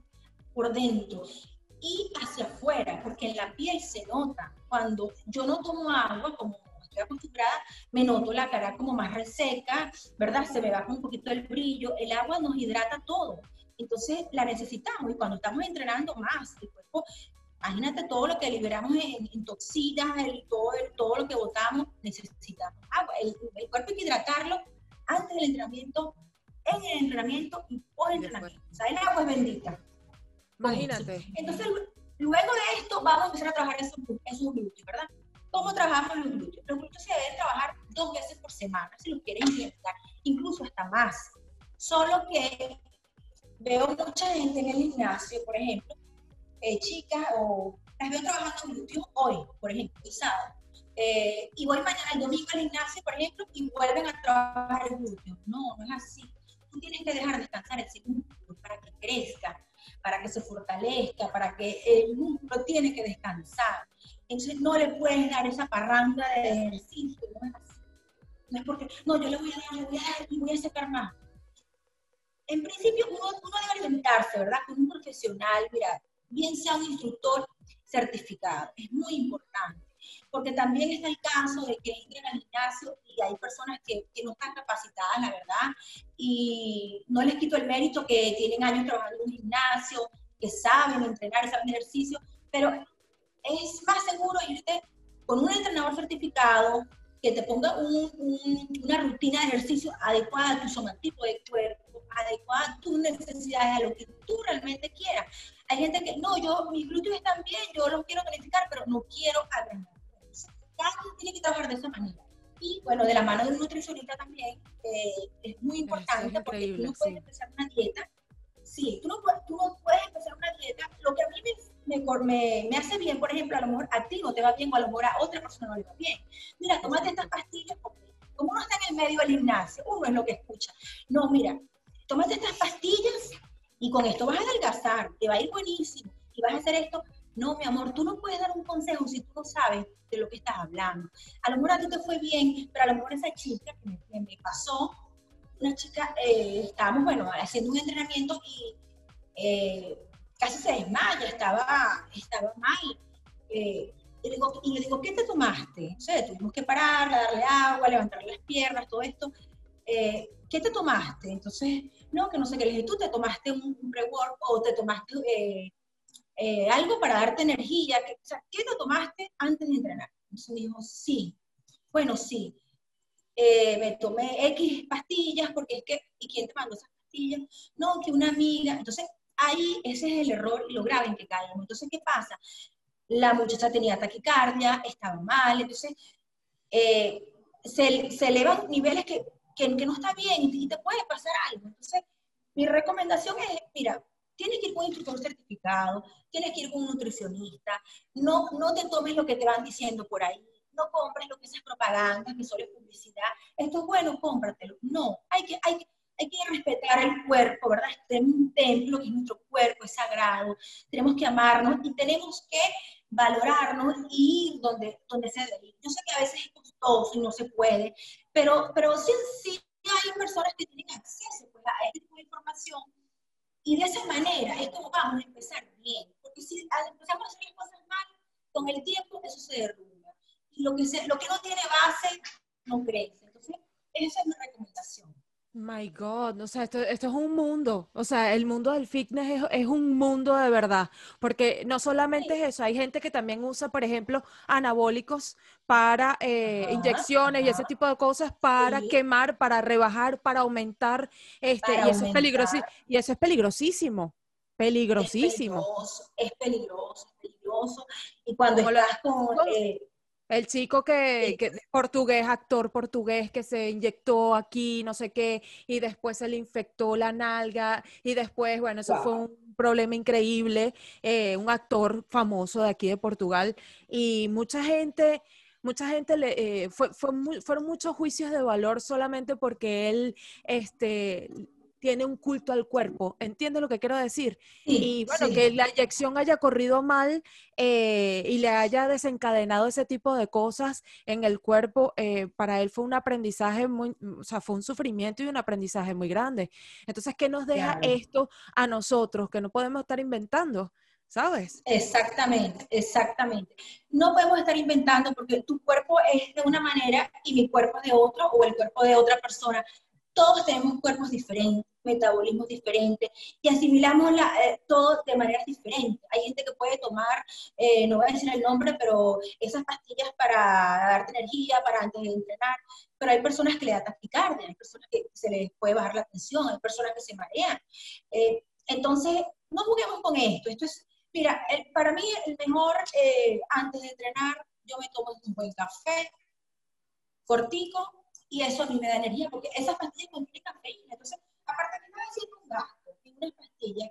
Speaker 5: por dentro y hacia afuera, porque en la piel se nota. Cuando yo no tomo agua, como estoy acostumbrada, me noto la cara como más reseca, ¿verdad? Se me baja un poquito el brillo. El agua nos hidrata todo. Entonces la necesitamos y cuando estamos entrenando más, el cuerpo, imagínate todo lo que liberamos en, toxinas, todo, todo lo que botamos, necesitamos agua. El, cuerpo hay que hidratarlo antes del entrenamiento, en el entrenamiento y por entrenamiento. O sea, el agua es bendita.
Speaker 2: Imagínate.
Speaker 5: Entonces, luego de esto vamos a empezar a trabajar esos, esos glúteos, ¿verdad? ¿Cómo trabajamos los glúteos? Los glúteos se deben trabajar dos veces por semana, si los quieren implementar, incluso hasta más. Solo que veo mucha gente en el gimnasio, por ejemplo, eh, chicas, o las veo trabajando en glúteos hoy, por ejemplo, el. Eh, y voy mañana, el domingo al gimnasio, por ejemplo, y vuelven a trabajar el glúteo. No, no es así. Tú tienes que dejar descansar ese músculo para que crezca, para que se fortalezca, para que el músculo tiene que descansar. Entonces no le puedes dar esa parranda de ejercicio, no es así. No es porque, no, yo le voy a dar, le voy a dar y voy a sacar más en principio uno, debe alimentarse, ¿verdad? Con un profesional, mira, bien sea un instructor certificado, es muy importante, porque también está el caso de que entren al gimnasio y hay personas que, no están capacitadas, la verdad, y no les quito el mérito que tienen años trabajando en un gimnasio, que saben entrenar, saben ejercicio, pero es más seguro irte con un entrenador certificado que te ponga una rutina de ejercicio adecuada a tu somatipo de cuerpo, adecuada a tus necesidades, a lo que tú realmente quieras. Hay gente que, no, yo, mis glúteos están bien, yo los quiero tonificar, pero no quiero agrandar. Cada uno tiene que trabajar de esa manera. Y bueno, de la mano de un nutricionista también eh, es muy importante porque tú no puedes empezar una dieta. Sí, tú no, tú no puedes empezar una dieta. Lo que a mí me, me, me, hace bien, por ejemplo, a lo mejor a ti no te va bien o a lo mejor a otra persona no le va bien. Mira, tómate estas pastillas porque como uno está en el medio del gimnasio, uno es lo que escucha. No, mira, tómate estas pastillas y con esto vas a adelgazar, te va a ir buenísimo y vas a hacer esto. No, mi amor, tú no puedes dar un consejo si tú no sabes de lo que estás hablando. A lo mejor a ti te fue bien, pero a lo mejor esa chica que me, pasó, una chica, eh, estábamos, bueno, haciendo un entrenamiento y eh, casi se desmaya, estaba, estaba mal. Eh, y, digo, y le digo, ¿qué te tomaste? O sea, tuvimos que pararla, darle agua, levantar las piernas, todo esto. Eh, ¿qué te tomaste? Entonces, no, que no sé qué, le dije, tú te tomaste un, pre-work o te tomaste eh, eh, algo para darte energía, o sea, ¿qué te tomaste antes de entrenar? Entonces dijo, sí, bueno, sí. eh, me tomé X pastillas porque es que, ¿y quién te mandó esas pastillas? No, que una amiga. Entonces, ahí ese es el error y lo grave en que caemos. Entonces, ¿qué pasa? La muchacha tenía taquicardia, estaba mal, entonces se, elevan niveles que, que, que, no está bien y te puede pasar algo. Entonces, mi recomendación es, mira, tienes que ir con un instructor certificado, tienes que ir con un nutricionista, no, no te tomes lo que te van diciendo por ahí, no compres lo que es propaganda, que solo es publicidad, esto es bueno, cómpratelo. No, hay que, hay, hay que respetar el cuerpo, ¿verdad? Es un templo, que es nuestro cuerpo, es sagrado, tenemos que amarnos y tenemos que valorarnos y ir donde, donde se debe Yo sé que a veces es costoso y no se puede, pero, pero sí, sí hay personas que tienen acceso pues, a este tipo de información y de esa manera es como vamos a empezar bien, porque si empezamos a hacer las cosas mal, con el tiempo eso se derrumba. Y lo que, se, lo que no tiene base no crece. Entonces, esa es mi recomendación.
Speaker 2: My God, o sea, esto, esto, es un mundo, o sea, el mundo del fitness es, es, un mundo de verdad, porque no solamente es eso, hay gente que también usa, por ejemplo, anabólicos para eh, inyecciones y ese tipo de cosas para sí. quemar, para rebajar, para aumentar, este, para y eso es y eso es peligrosísimo, peligrosísimo.
Speaker 5: Es peligroso, es peligroso, es peligroso. y cuando Como estás con... Eh,
Speaker 2: el chico que, que, portugués, actor portugués, que se inyectó aquí, no sé qué, y después se le infectó la nalga, y después, bueno, eso wow. fue un problema increíble, eh, un actor famoso de aquí de Portugal, y mucha gente, mucha gente le, eh, fue, fue muy, fueron muchos juicios de valor solamente porque él, este, tiene un culto al cuerpo. ¿Entiendes lo que quiero decir? Sí, y bueno, sí. que la inyección haya corrido mal eh, y le haya desencadenado ese tipo de cosas en el cuerpo, eh, para él fue un aprendizaje muy, o sea, fue un sufrimiento y un aprendizaje muy grande. Entonces, ¿qué nos deja claro. esto a nosotros que no podemos estar inventando? ¿Sabes?
Speaker 5: Exactamente, exactamente. No podemos estar inventando porque tu cuerpo es de una manera y mi cuerpo es de otro o el cuerpo de otra persona todos tenemos cuerpos diferentes, metabolismos diferentes y asimilamos la, eh, todo de maneras diferentes. Hay gente que puede tomar, eh, no voy a decir el nombre, pero esas pastillas para darte energía, para antes de entrenar, pero hay personas que le da taquicardia, hay personas que se les puede bajar la tensión, hay personas que se marean. Eh, entonces, no juguemos con esto. Esto es, mira, el, para mí el mejor, eh, antes de entrenar, yo me tomo un buen café, cortico, y eso a mí me da energía, porque esas pastillas contienen cafeína. Entonces, aparte que a decir un gasto en unas pastillas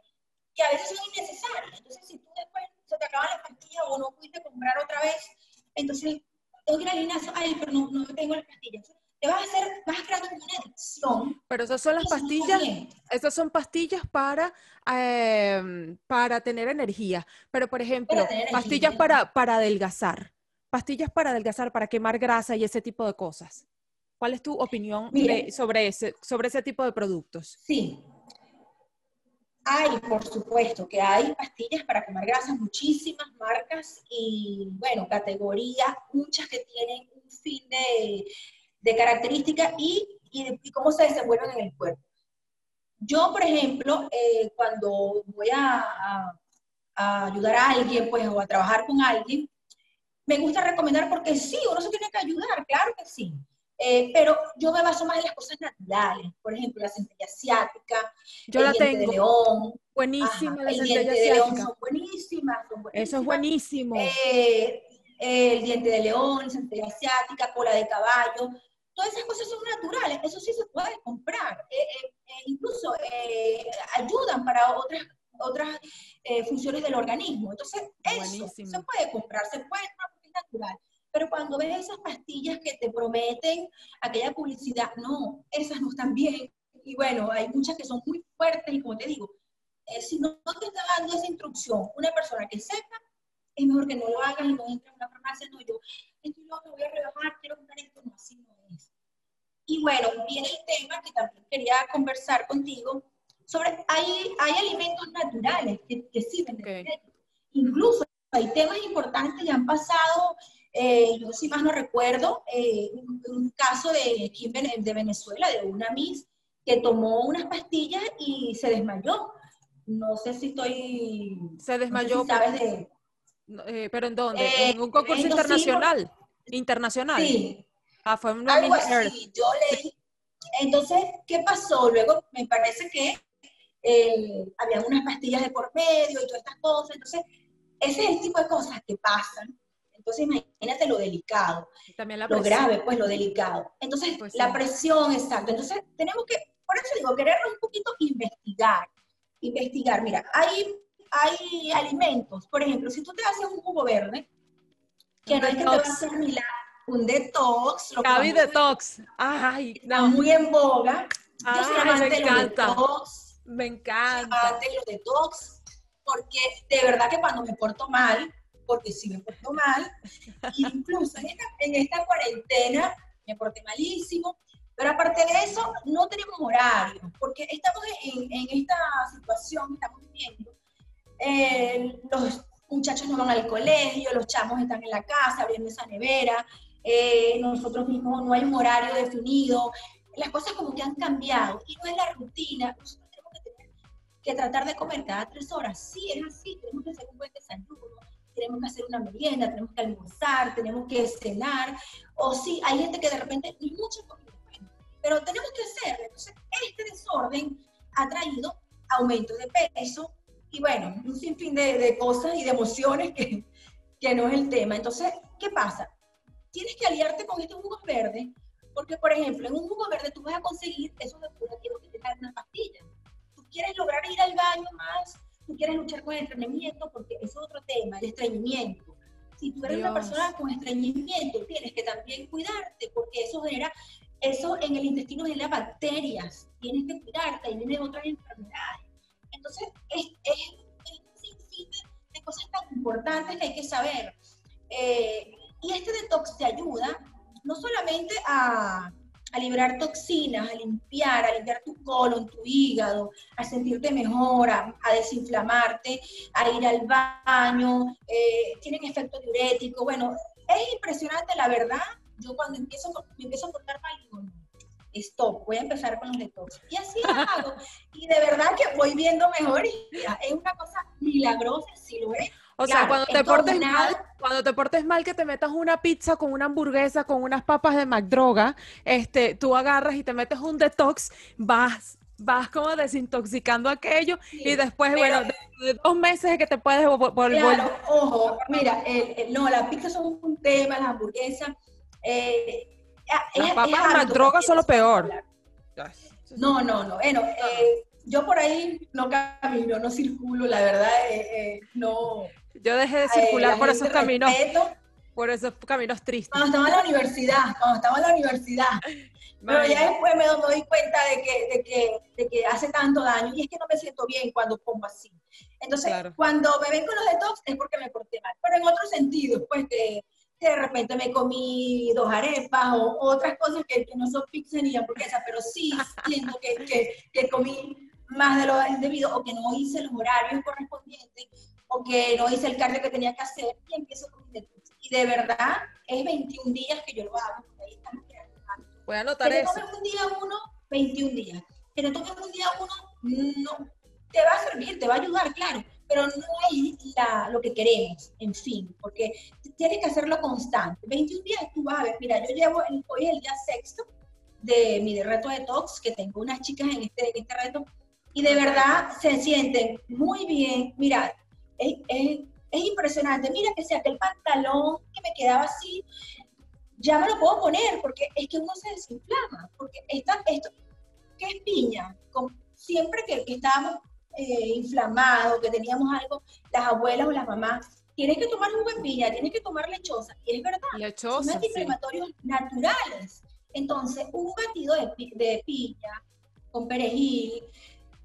Speaker 5: que a veces son innecesarias. Entonces, si tú después se te acaban las pastillas o no pudiste comprar otra vez, entonces tengo que ir al gimnasio, ay, pero no, no tengo las pastillas. Te vas a hacer, vas a crear una adicción.
Speaker 2: Pero esas son las pastillas, esas son pastillas para, eh, para tener energía. Pero, por ejemplo, pastillas para, para adelgazar. Pastillas para adelgazar, para quemar grasa y ese tipo de cosas. ¿Cuál es tu opinión de, sobre, ese, sobre ese tipo de productos?
Speaker 5: Sí. Hay, por supuesto, que hay pastillas para quemar grasas, muchísimas marcas y, bueno, categorías, muchas que tienen un fin de, de características y, y, y, cómo se desenvuelven en el cuerpo. Yo, por ejemplo, eh, cuando voy a, a, a ayudar a alguien, pues, o a trabajar con alguien, me gusta recomendar porque sí, uno se tiene que ayudar, claro que sí. Eh, pero yo me baso más en las cosas naturales, por ejemplo, la centella asiática,
Speaker 2: yo la tengo.
Speaker 5: de león.
Speaker 2: Buenísima
Speaker 5: Ajá,
Speaker 2: la
Speaker 5: el
Speaker 2: centella
Speaker 5: diente de
Speaker 2: asiática.
Speaker 5: león son buenísimas, son buenísimas.
Speaker 2: Eso es buenísimo.
Speaker 5: Eh, el diente de león, centella asiática, cola de caballo, todas esas cosas son naturales, eso sí se puede comprar. Eh, incluso ayudan para otras otras funciones del organismo. Entonces, eso buenísimo. se puede comprar, se puede comprar porque es natural. Pero cuando ves esas pastillas que te prometen aquella publicidad, no, esas no están bien. Y bueno, hay muchas que son muy fuertes y como te digo, eh, si no, no, te está dando esa instrucción una persona que sepa, es mejor que no lo hagas y no entres en una farmacia, no, yo estoy loca, voy a rebajar, quiero comprar esto, no, así no es. Y bueno, viene el tema que también quería conversar contigo sobre, hay, hay alimentos naturales que, que sirven de okay. Incluso hay temas importantes que han pasado eh, yo si más no recuerdo, eh, un, un, caso de aquí de Venezuela, de una Miss que tomó unas pastillas y se desmayó. No sé si estoy...
Speaker 2: Se desmayó.
Speaker 5: No sé si sabes de...
Speaker 2: Eh, ¿Pero en dónde? ¿En un concurso en internacional? Internacional.
Speaker 5: Sí.
Speaker 2: Ah, fue un
Speaker 5: Algo así, yo leí. Entonces, ¿qué pasó? Luego me parece que eh, había unas pastillas de por medio y todas estas cosas. Entonces, ese es el tipo de cosas que pasan. Entonces, imagínate lo delicado,
Speaker 2: También la
Speaker 5: lo
Speaker 2: presión.
Speaker 5: grave, pues lo delicado. Entonces,
Speaker 2: Pues
Speaker 5: la
Speaker 2: sí.
Speaker 5: presión, exacto. Entonces, tenemos que, por eso digo, querernos un poquito investigar. Investigar, mira, hay, hay alimentos, por ejemplo, si tú te haces un jugo verde, que
Speaker 2: Un
Speaker 5: no es que te va a hacer milagro, un detox, lo
Speaker 2: Detox. Ay,
Speaker 5: está
Speaker 2: no,
Speaker 5: muy en boga. Yo
Speaker 2: Ay,
Speaker 5: soy
Speaker 2: me encanta.
Speaker 5: detox,
Speaker 2: me encanta.
Speaker 5: los detox, porque de verdad que cuando me porto mal, porque si me porto mal, incluso en esta, en esta cuarentena me porté malísimo, pero aparte de eso, no tenemos horario, porque estamos en, en esta situación que estamos viviendo. Eh, los muchachos no van al colegio, los chamos están en la casa abriendo esa nevera, eh, nosotros mismos no hay un horario definido, las cosas como que han cambiado y no es la rutina. Nosotros tenemos que, tener, que tratar de comer cada tres horas. Sí, es así, tenemos que hacer un buen desayuno, tenemos que hacer una merienda, tenemos que almorzar, tenemos que cenar. O sí, hay gente que de repente ni mucha comida, pero tenemos que hacerlo. Entonces, este desorden ha traído aumento de peso y bueno, un sinfín de, de cosas y de emociones que, que no es el tema. Entonces, ¿qué pasa? Tienes que aliarte con estos jugos verdes, porque, por ejemplo, en un jugo verde tú vas a conseguir esos depurativos que te dan una pastilla. Tú quieres lograr ir al baño más, tú quieres luchar con el estreñimiento, porque es otro tema, el estreñimiento. Si tú eres una persona con estreñimiento, tienes que también cuidarte, porque eso genera, eso en el intestino genera bacterias, tienes que cuidarte, y vienen otras enfermedades. Entonces, es, es, es de cosas tan importantes que hay que saber. Eh, y este detox te ayuda no solamente a, a liberar toxinas, a limpiar, a limpiar tu colon, tu hígado, a sentirte mejor, a, desinflamarte, a ir al baño, eh, tienen efecto diurético. Bueno, es impresionante, la verdad. Yo cuando empiezo, me empiezo a portar mal, digo, stop, voy a empezar con los detox. Y así lo hago. Y de verdad que voy viendo mejoría. Es una cosa milagrosa, sí lo es.
Speaker 2: O sea, cuando te portes mal, cuando te portes mal que te metas una pizza con una hamburguesa, con unas papas de McDroga, este, tú agarras y te metes un detox, vas, vas como desintoxicando aquello y después,
Speaker 5: pero-
Speaker 2: bueno, de, de dos meses es que te puedes vo- volver.
Speaker 5: Claro, ojo, mira, el- el- no, las pizzas son un tema, las hamburguesas. eh, es-
Speaker 2: Las
Speaker 5: es
Speaker 2: papas McDroga
Speaker 5: también
Speaker 2: son lo peor.
Speaker 5: No, no, no. Bueno, eh, yo por ahí no camino, no circulo, la verdad, eh, eh, no.
Speaker 2: Yo dejé de
Speaker 5: eh,
Speaker 2: circular
Speaker 5: la
Speaker 2: por esos caminos,
Speaker 5: respeto.
Speaker 2: por esos caminos tristes.
Speaker 5: Cuando estaba en la universidad, cuando estaba en la universidad. [laughs] Pero ya después me doy, cuenta de que, de, que, de que hace tanto daño y es que no me siento bien cuando como así. Entonces,
Speaker 2: Claro.
Speaker 5: cuando me ven con los detox es porque me porté mal. Pero en otros sentidos, pues que, que de repente me comí dos arepas o otras cosas que, que no son pizza ni hamburguesa, pero sí [laughs] siento que, que, que comí más de lo debido o que no hice los horarios correspondientes o que no hice el cardio que tenía que hacer y empiezo con mi detox. Y de verdad, es 21 días que yo lo hago, ahí estamos creando.
Speaker 2: Voy a anotar
Speaker 5: Que te
Speaker 2: eso.
Speaker 5: tomes un día uno, 21 días. Que te tomes un día uno, no. Te va a servir, te va a ayudar, claro, pero no es la, lo que queremos, en fin, porque tienes que hacerlo constante. 21 días tú vas a ver, mira, yo llevo, el- hoy es el día sexto de mi reto de tox, que tengo unas chicas en este, en este reto, y de verdad se sienten muy bien. Mira, es, es, es impresionante. Mira que sea aquel pantalón que me quedaba así, ya me lo puedo poner, porque es que uno se desinflama, porque esta, esto, ¿qué es piña? Con- siempre que, que estábamos eh, inflamados, que teníamos algo, las abuelas o las mamás, tienes que tomar jugo de piña, tienes que tomar lechosa, y es verdad, son
Speaker 2: Lechosa, sí.
Speaker 5: antiinflamatorios naturales. Entonces, un batido de, de piña con perejil,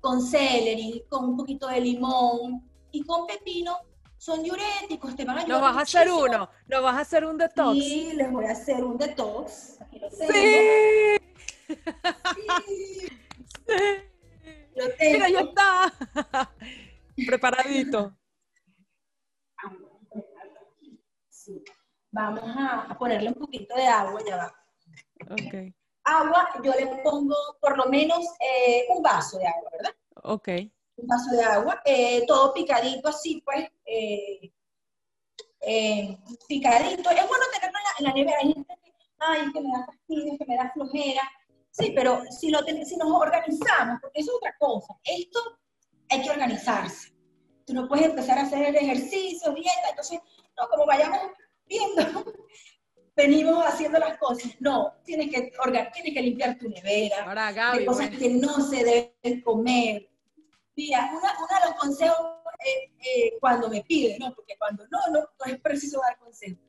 Speaker 5: con celery, con un poquito de limón y con pepino son diuréticos, te van a ayudar.
Speaker 2: Nos vas a hacer uno, nos vas a hacer un detox.
Speaker 5: Sí, les voy a hacer un detox. Aquí lo tengo.
Speaker 2: Sí. [laughs]
Speaker 5: Sí, lo tengo.
Speaker 2: Mira, ya está. [laughs] Preparadito.
Speaker 5: Sí. Vamos a, a ponerle un poquito de agua, ya va.
Speaker 2: Ok.
Speaker 5: Agua, yo le pongo por lo menos eh, un vaso de agua, ¿verdad?
Speaker 2: Ok.
Speaker 5: Un vaso de agua, eh, todo picadito así, pues, eh, eh, picadito. Es bueno tenerlo en la, en la nevera. Hay gente que ay, que me da fastidio, que me da flojera. Sí, pero si, lo si nos organizamos, porque eso es otra cosa, esto hay que organizarse. Tú no puedes empezar a hacer el ejercicio, dieta, entonces, no, como vayamos viendo, [laughs] venimos haciendo las cosas. No, tienes que, tienes que limpiar tu nevera,
Speaker 2: Ahora, Gaby,
Speaker 5: cosas que no se deben comer. Mira, uno de los consejos eh, eh, cuando me piden, ¿no? Porque cuando no, no, no es preciso dar consejos.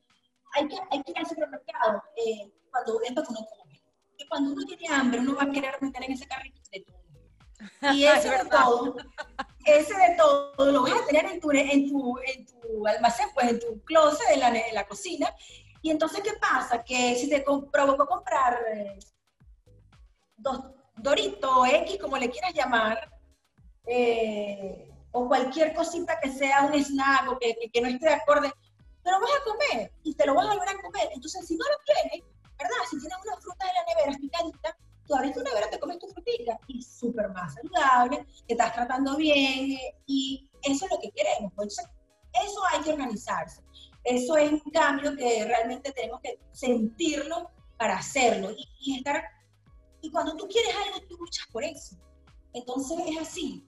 Speaker 5: Hay que, hay que ir al supermercado eh, cuando es para que uno come. Porque cuando uno tiene hambre, uno va a querer meter en ese carrito de todo. Y [laughs] ese de todo, ese de todo lo vas a tener en tu, en tu, en tu almacén, pues en tu closet, en la, en la cocina, y entonces, ¿qué pasa? Que si te provocó comprar eh, dos Dorito X, como le quieras llamar, eh, o cualquier cosita que sea un snack o que, que, no esté de acorde, te lo vas a comer y te lo vas a volver a comer. Entonces, si no lo tienes, ¿verdad? Si tienes unas frutas en la nevera picaditas, tú abres tu nevera, te comes tu frutita y súper más saludable, te estás tratando bien y eso es lo que queremos. Entonces, eso hay que organizarse. Eso es un cambio que realmente tenemos que sentirlo para hacerlo y, estar. Y cuando tú quieres algo, tú luchas por eso. Entonces es así.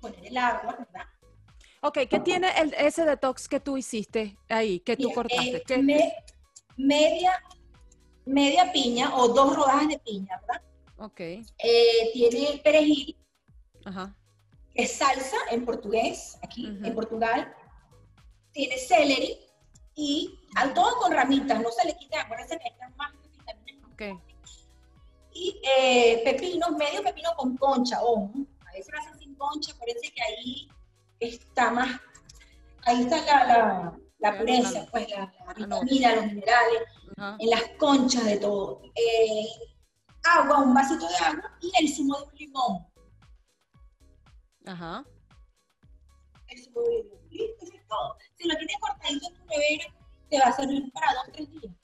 Speaker 5: Poner el agua, ¿verdad?
Speaker 2: Ok, ¿qué tiene el, ese detox que tú hiciste ahí, que tú cortaste?
Speaker 5: Eh, media, media piña o dos rodajas de piña, ¿verdad?
Speaker 2: Ok.
Speaker 5: Eh, tiene perejil, Ajá. es salsa en portugués, aquí en Portugal tiene celery y al todo con ramitas, no se le quita, acuérdense que están más
Speaker 2: okay.
Speaker 5: Y eh, pepinos, medio pepino con concha, ojo, a veces lo hacen sin concha, parece que ahí está más, ahí está la, la, pureza, pues la, la vitamina, los minerales, en las conchas de todo. Eh, agua, un vasito de agua y el zumo de un limón.
Speaker 2: Ajá.
Speaker 5: El zumo de un limón. Listo, si lo tienes cortadito en tu nevera, te va a servir para dos o tres días.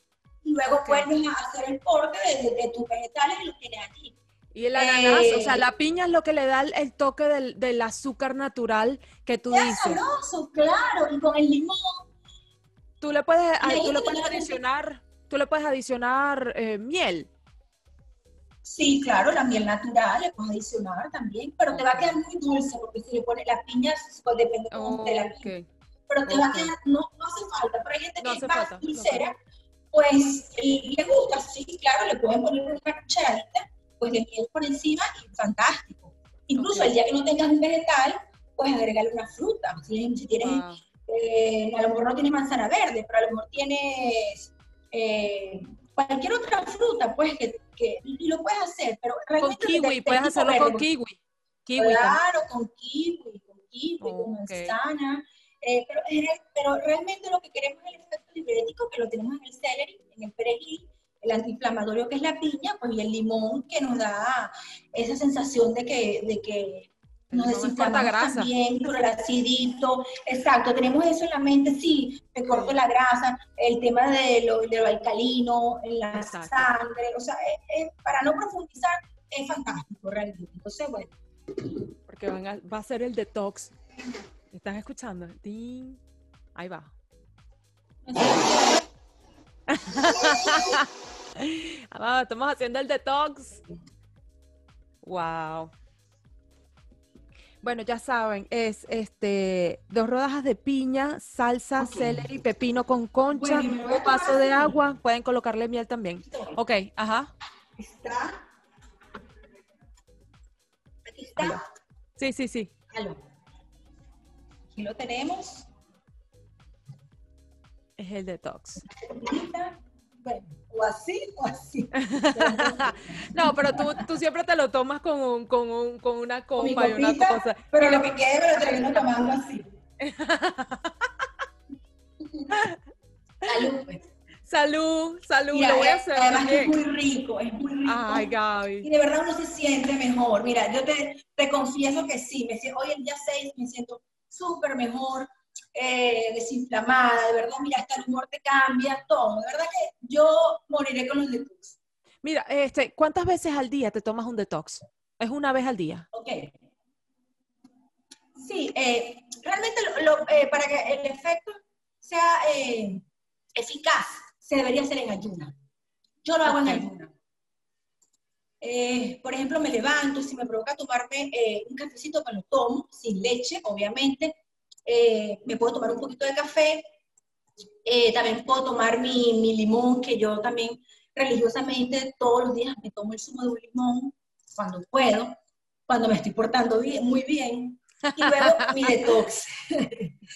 Speaker 5: Y luego vuelves a hacer el corte de, tus vegetales y los tienes allí.
Speaker 2: Y el ananas, o sea, eh, la piña es lo que le da el, toque del, del, azúcar natural que tú dices.
Speaker 5: sabroso, claro, y con el limón.
Speaker 2: Tú le puedes, tú le puedes adicionar, tú le puedes adicionar eh, miel.
Speaker 5: Sí, claro, la miel natural le puedes adicionar también, pero te va a quedar muy dulce porque si le pones la piña, pues depende de la piña. Pero te va a quedar, no, no hace falta, pero hay gente que es más dulcera, pues le gusta, sí, claro, le pueden poner una cucharadita, pues de miel por encima y fantástico. Incluso el día que no tengas un vegetal, puedes agregarle una fruta. Si, tienes, eh, a lo mejor no tienes manzana verde, pero a lo mejor tienes eh, cualquier otra fruta, pues que y lo puedes hacer, pero
Speaker 2: realmente... Con kiwi, puedes hacerlo con kiwi.
Speaker 5: Claro, con kiwi, con kiwi, con manzana. Eh, pero, pero, realmente lo que queremos es el efecto diurético, que lo tenemos en el celery, en el perejil, el antiinflamatorio que es la piña, pues y el limón que nos da esa sensación de que, de que nos desinflamamos también por el acidito. Exacto, tenemos eso en la mente, sí, me corto la grasa, el tema de lo, de lo alcalino, en la sangre, o sea, para no profundizar, es fantástico realmente. Entonces, bueno.
Speaker 2: Porque va a ser el detox. ¿Estás escuchando? Ahí va. [laughs] estamos haciendo el detox. Wow. Bueno, ya saben, es este dos rodajas de piña, salsa, celery, pepino con concha, un vaso de agua. Pueden colocarle miel también. Ok, ajá.
Speaker 5: Está. Aquí está.
Speaker 2: Sí, sí, sí.
Speaker 5: Aquí lo tenemos.
Speaker 2: Es el detox.
Speaker 5: Bueno, o así o así. [laughs]
Speaker 2: no, pero tú, tú, siempre te lo tomas con, un, con, un, con una copa y una cosa.
Speaker 5: Pero lo que quede me lo termino tomando así. salud, pues.
Speaker 2: Salud, salud, lo voy a hacer.
Speaker 5: Además que es muy rico, es muy rico.
Speaker 2: Ay, Gaby.
Speaker 5: Y de verdad uno se siente mejor. Mira, yo te, te confieso que sí, me, hoy el día 6 me siento súper mejor eh, desinflamada, de verdad, mira, hasta el humor te cambia, todo. De verdad que yo moriré con los detox.
Speaker 2: Mira, este, ¿cuántas veces al día te tomas un detox? ¿Es una vez al día?
Speaker 5: Ok. Sí, eh, realmente eh, para que el efecto sea eficaz,
Speaker 6: se debería hacer en ayuna. Yo lo hago en ayuna. Eh, por ejemplo, me levanto, si me provoca tomarme eh, un cafecito, me lo tomo, sin leche, obviamente. Eh, me puedo tomar un poquito de café. también puedo tomar mi, mi, limón, que yo también religiosamente todos los días me tomo el zumo de un limón cuando puedo, cuando me estoy portando bien, muy bien. Y luego [laughs] mi detox.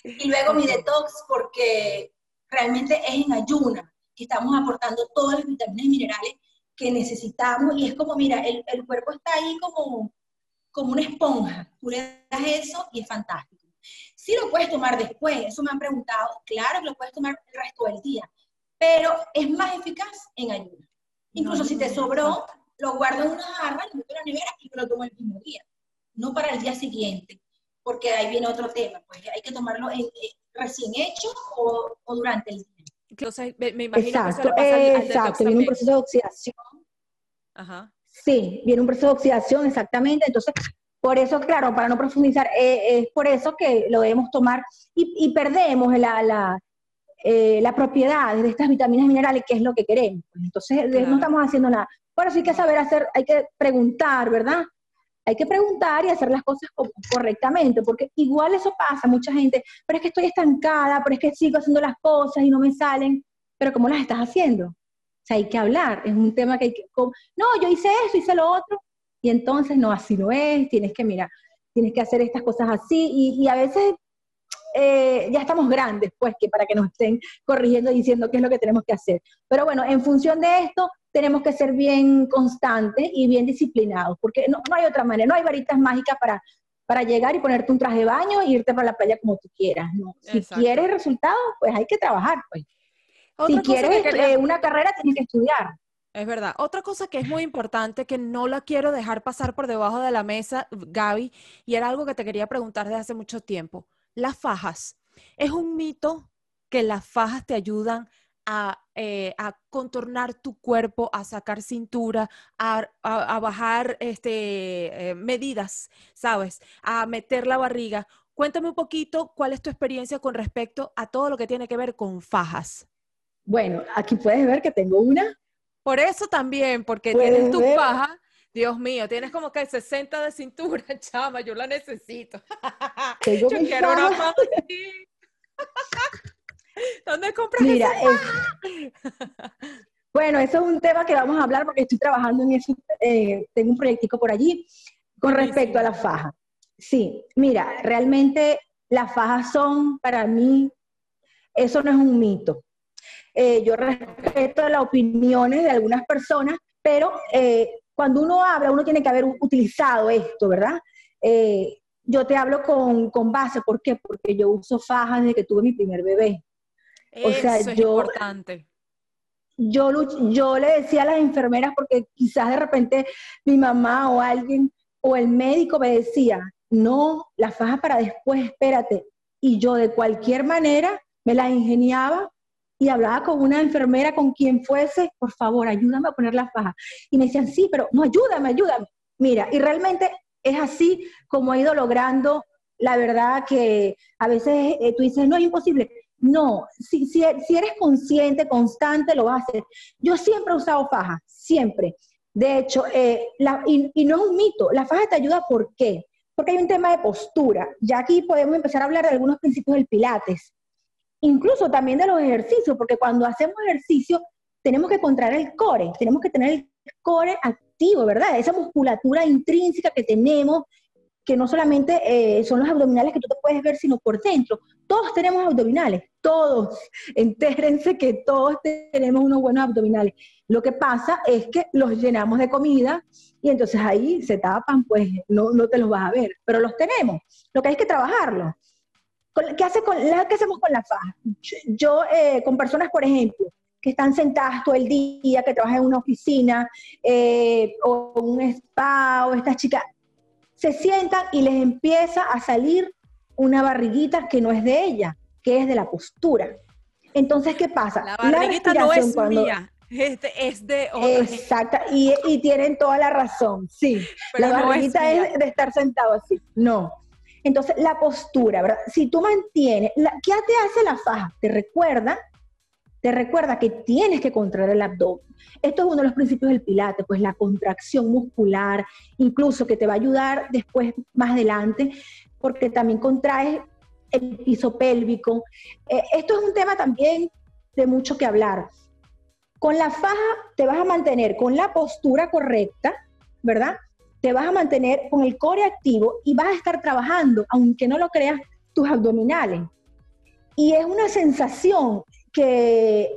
Speaker 6: y luego mi detox porque realmente es en ayuna que estamos aportando todas las vitaminas y minerales que necesitamos y es como, mira, el, el cuerpo está ahí como, como una esponja. Tú le das eso y es fantástico. Si lo puedes tomar después, eso me han preguntado, claro que lo puedes tomar el resto del día, pero es más eficaz en ayuno. Incluso si te sobró, lo guardo en una jarra, lo meto en la nevera y me lo tomo el mismo día, no para el día siguiente, porque ahí viene otro tema, pues hay que tomarlo recién hecho o, o durante el día.
Speaker 2: Entonces, me, imagino
Speaker 5: exacto, que se pasa Exacto, viene un proceso de oxidación. Ajá. Sí, viene un proceso de oxidación, exactamente. Entonces, por eso, claro, para no profundizar, eh, es por eso que lo debemos tomar y, perdemos la, la, eh, la, propiedad de estas vitaminas minerales, que es lo que queremos. Entonces, no estamos haciendo nada. Por eso hay que saber hacer, hay que preguntar, ¿verdad? hay que preguntar y hacer las cosas correctamente, porque igual eso pasa, mucha gente, pero es que estoy estancada, pero es que sigo haciendo las cosas y no me salen, pero ¿cómo las estás haciendo? O sea, hay que hablar, es un tema que hay que, no, yo hice eso, hice lo otro, y entonces no, así no es, tienes que, mira, tienes que hacer estas cosas así, y, a veces eh, ya estamos grandes, pues, que para que nos estén corrigiendo y diciendo qué es lo que tenemos que hacer. Pero bueno, en función de esto, tenemos que ser bien constantes y bien disciplinados, porque no, hay otra manera, no hay varitas mágicas para, para llegar y ponerte un traje de baño e irte para la playa como tú quieras. Si quieres resultados, pues hay que trabajar. Pues. Si quieres eh, una carrera, tienes que estudiar.
Speaker 2: Es verdad. Otra cosa que es muy importante, que no la quiero dejar pasar por debajo de la mesa, Gaby, y era algo que te quería preguntar desde hace mucho tiempo. Las fajas. ¿Es un mito que las fajas te ayudan eh, a, contornar tu cuerpo, a sacar cintura, a, bajar este, eh, medidas, ¿sabes? A meter la barriga. Cuéntame un poquito cuál es tu experiencia con respecto a todo lo que tiene que ver con fajas.
Speaker 5: Bueno, aquí puedes ver que tengo una.
Speaker 2: Por eso también, porque tienes tu faja. Dios mío, tienes como que 60 de cintura, [laughs] chama, yo la necesito. [laughs] yo quiero una faja. [laughs] ¿Dónde compras Mira,
Speaker 5: bueno, eso es un tema que vamos a hablar porque estoy trabajando en eso, eh, tengo un proyectico por allí con respecto a la faja. Sí, mira, realmente las fajas son para mí, eso no es un mito. Eh, yo respeto las opiniones de algunas personas, pero eh, cuando uno habla, uno tiene que haber utilizado esto, ¿verdad? yo te hablo con, con, base, ¿por qué? Porque yo uso fajas desde que tuve mi primer bebé.
Speaker 2: Eso o sea, es yo, importante.
Speaker 5: Yo, yo le decía a las enfermeras, porque quizás de repente mi mamá o alguien o el médico me decía, no, la faja para después, espérate. Y yo de cualquier manera me la ingeniaba y hablaba con una enfermera, con quien fuese, por favor, ayúdame a poner la faja. Y me decían, sí, pero no, ayúdame, ayúdame. Mira, y realmente es así como he ido logrando, la verdad que a veces eh, tú dices, no es imposible. No, si, si, eres consciente, constante, lo vas a hacer. Yo siempre he usado faja, siempre. De hecho, eh, y, no es un mito, la faja te ayuda ¿por qué? Porque hay un tema de postura. Ya aquí podemos empezar a hablar de algunos principios del pilates. Incluso también de los ejercicios, porque cuando hacemos ejercicio tenemos que contraer el core, tenemos que tener el core activo, ¿verdad? Esa musculatura intrínseca que tenemos que no solamente eh, son los abdominales que tú te puedes ver, sino por dentro. Todos tenemos abdominales, todos. [laughs] Entérense que todos tenemos unos buenos abdominales. Lo que pasa es que los llenamos de comida y entonces ahí se tapan, pues no, no te los vas a ver, pero los tenemos. Lo que hay que trabajarlo. ¿Qué, hace con, ¿Qué hacemos con la faja? Yo, eh, con personas, por ejemplo, que están sentadas todo el día, que trabajan en una oficina eh, o un spa, o estas chicas, se sientan y les empieza a salir una barriguita que no es de ella, que es de la postura. Entonces, ¿qué pasa?
Speaker 2: La barriguita no es mía. es de otra
Speaker 5: Exacto, y, y, tienen toda la razón, sí. la barriguita es, de estar sentado así. No. Entonces, la postura, ¿verdad? Si tú mantienes, ¿qué te hace la faja? Te recuerda te recuerda que tienes que contraer el abdomen. Esto es uno de los principios del Pilate, pues la contracción muscular, incluso que te va a ayudar después, más adelante, porque también contraes el piso pélvico. Eh, esto es un tema también de mucho que hablar. Con la faja te vas a mantener con la postura correcta, ¿verdad? Te vas a mantener con el core activo y vas a estar trabajando, aunque no lo creas, tus abdominales. Y es una sensación que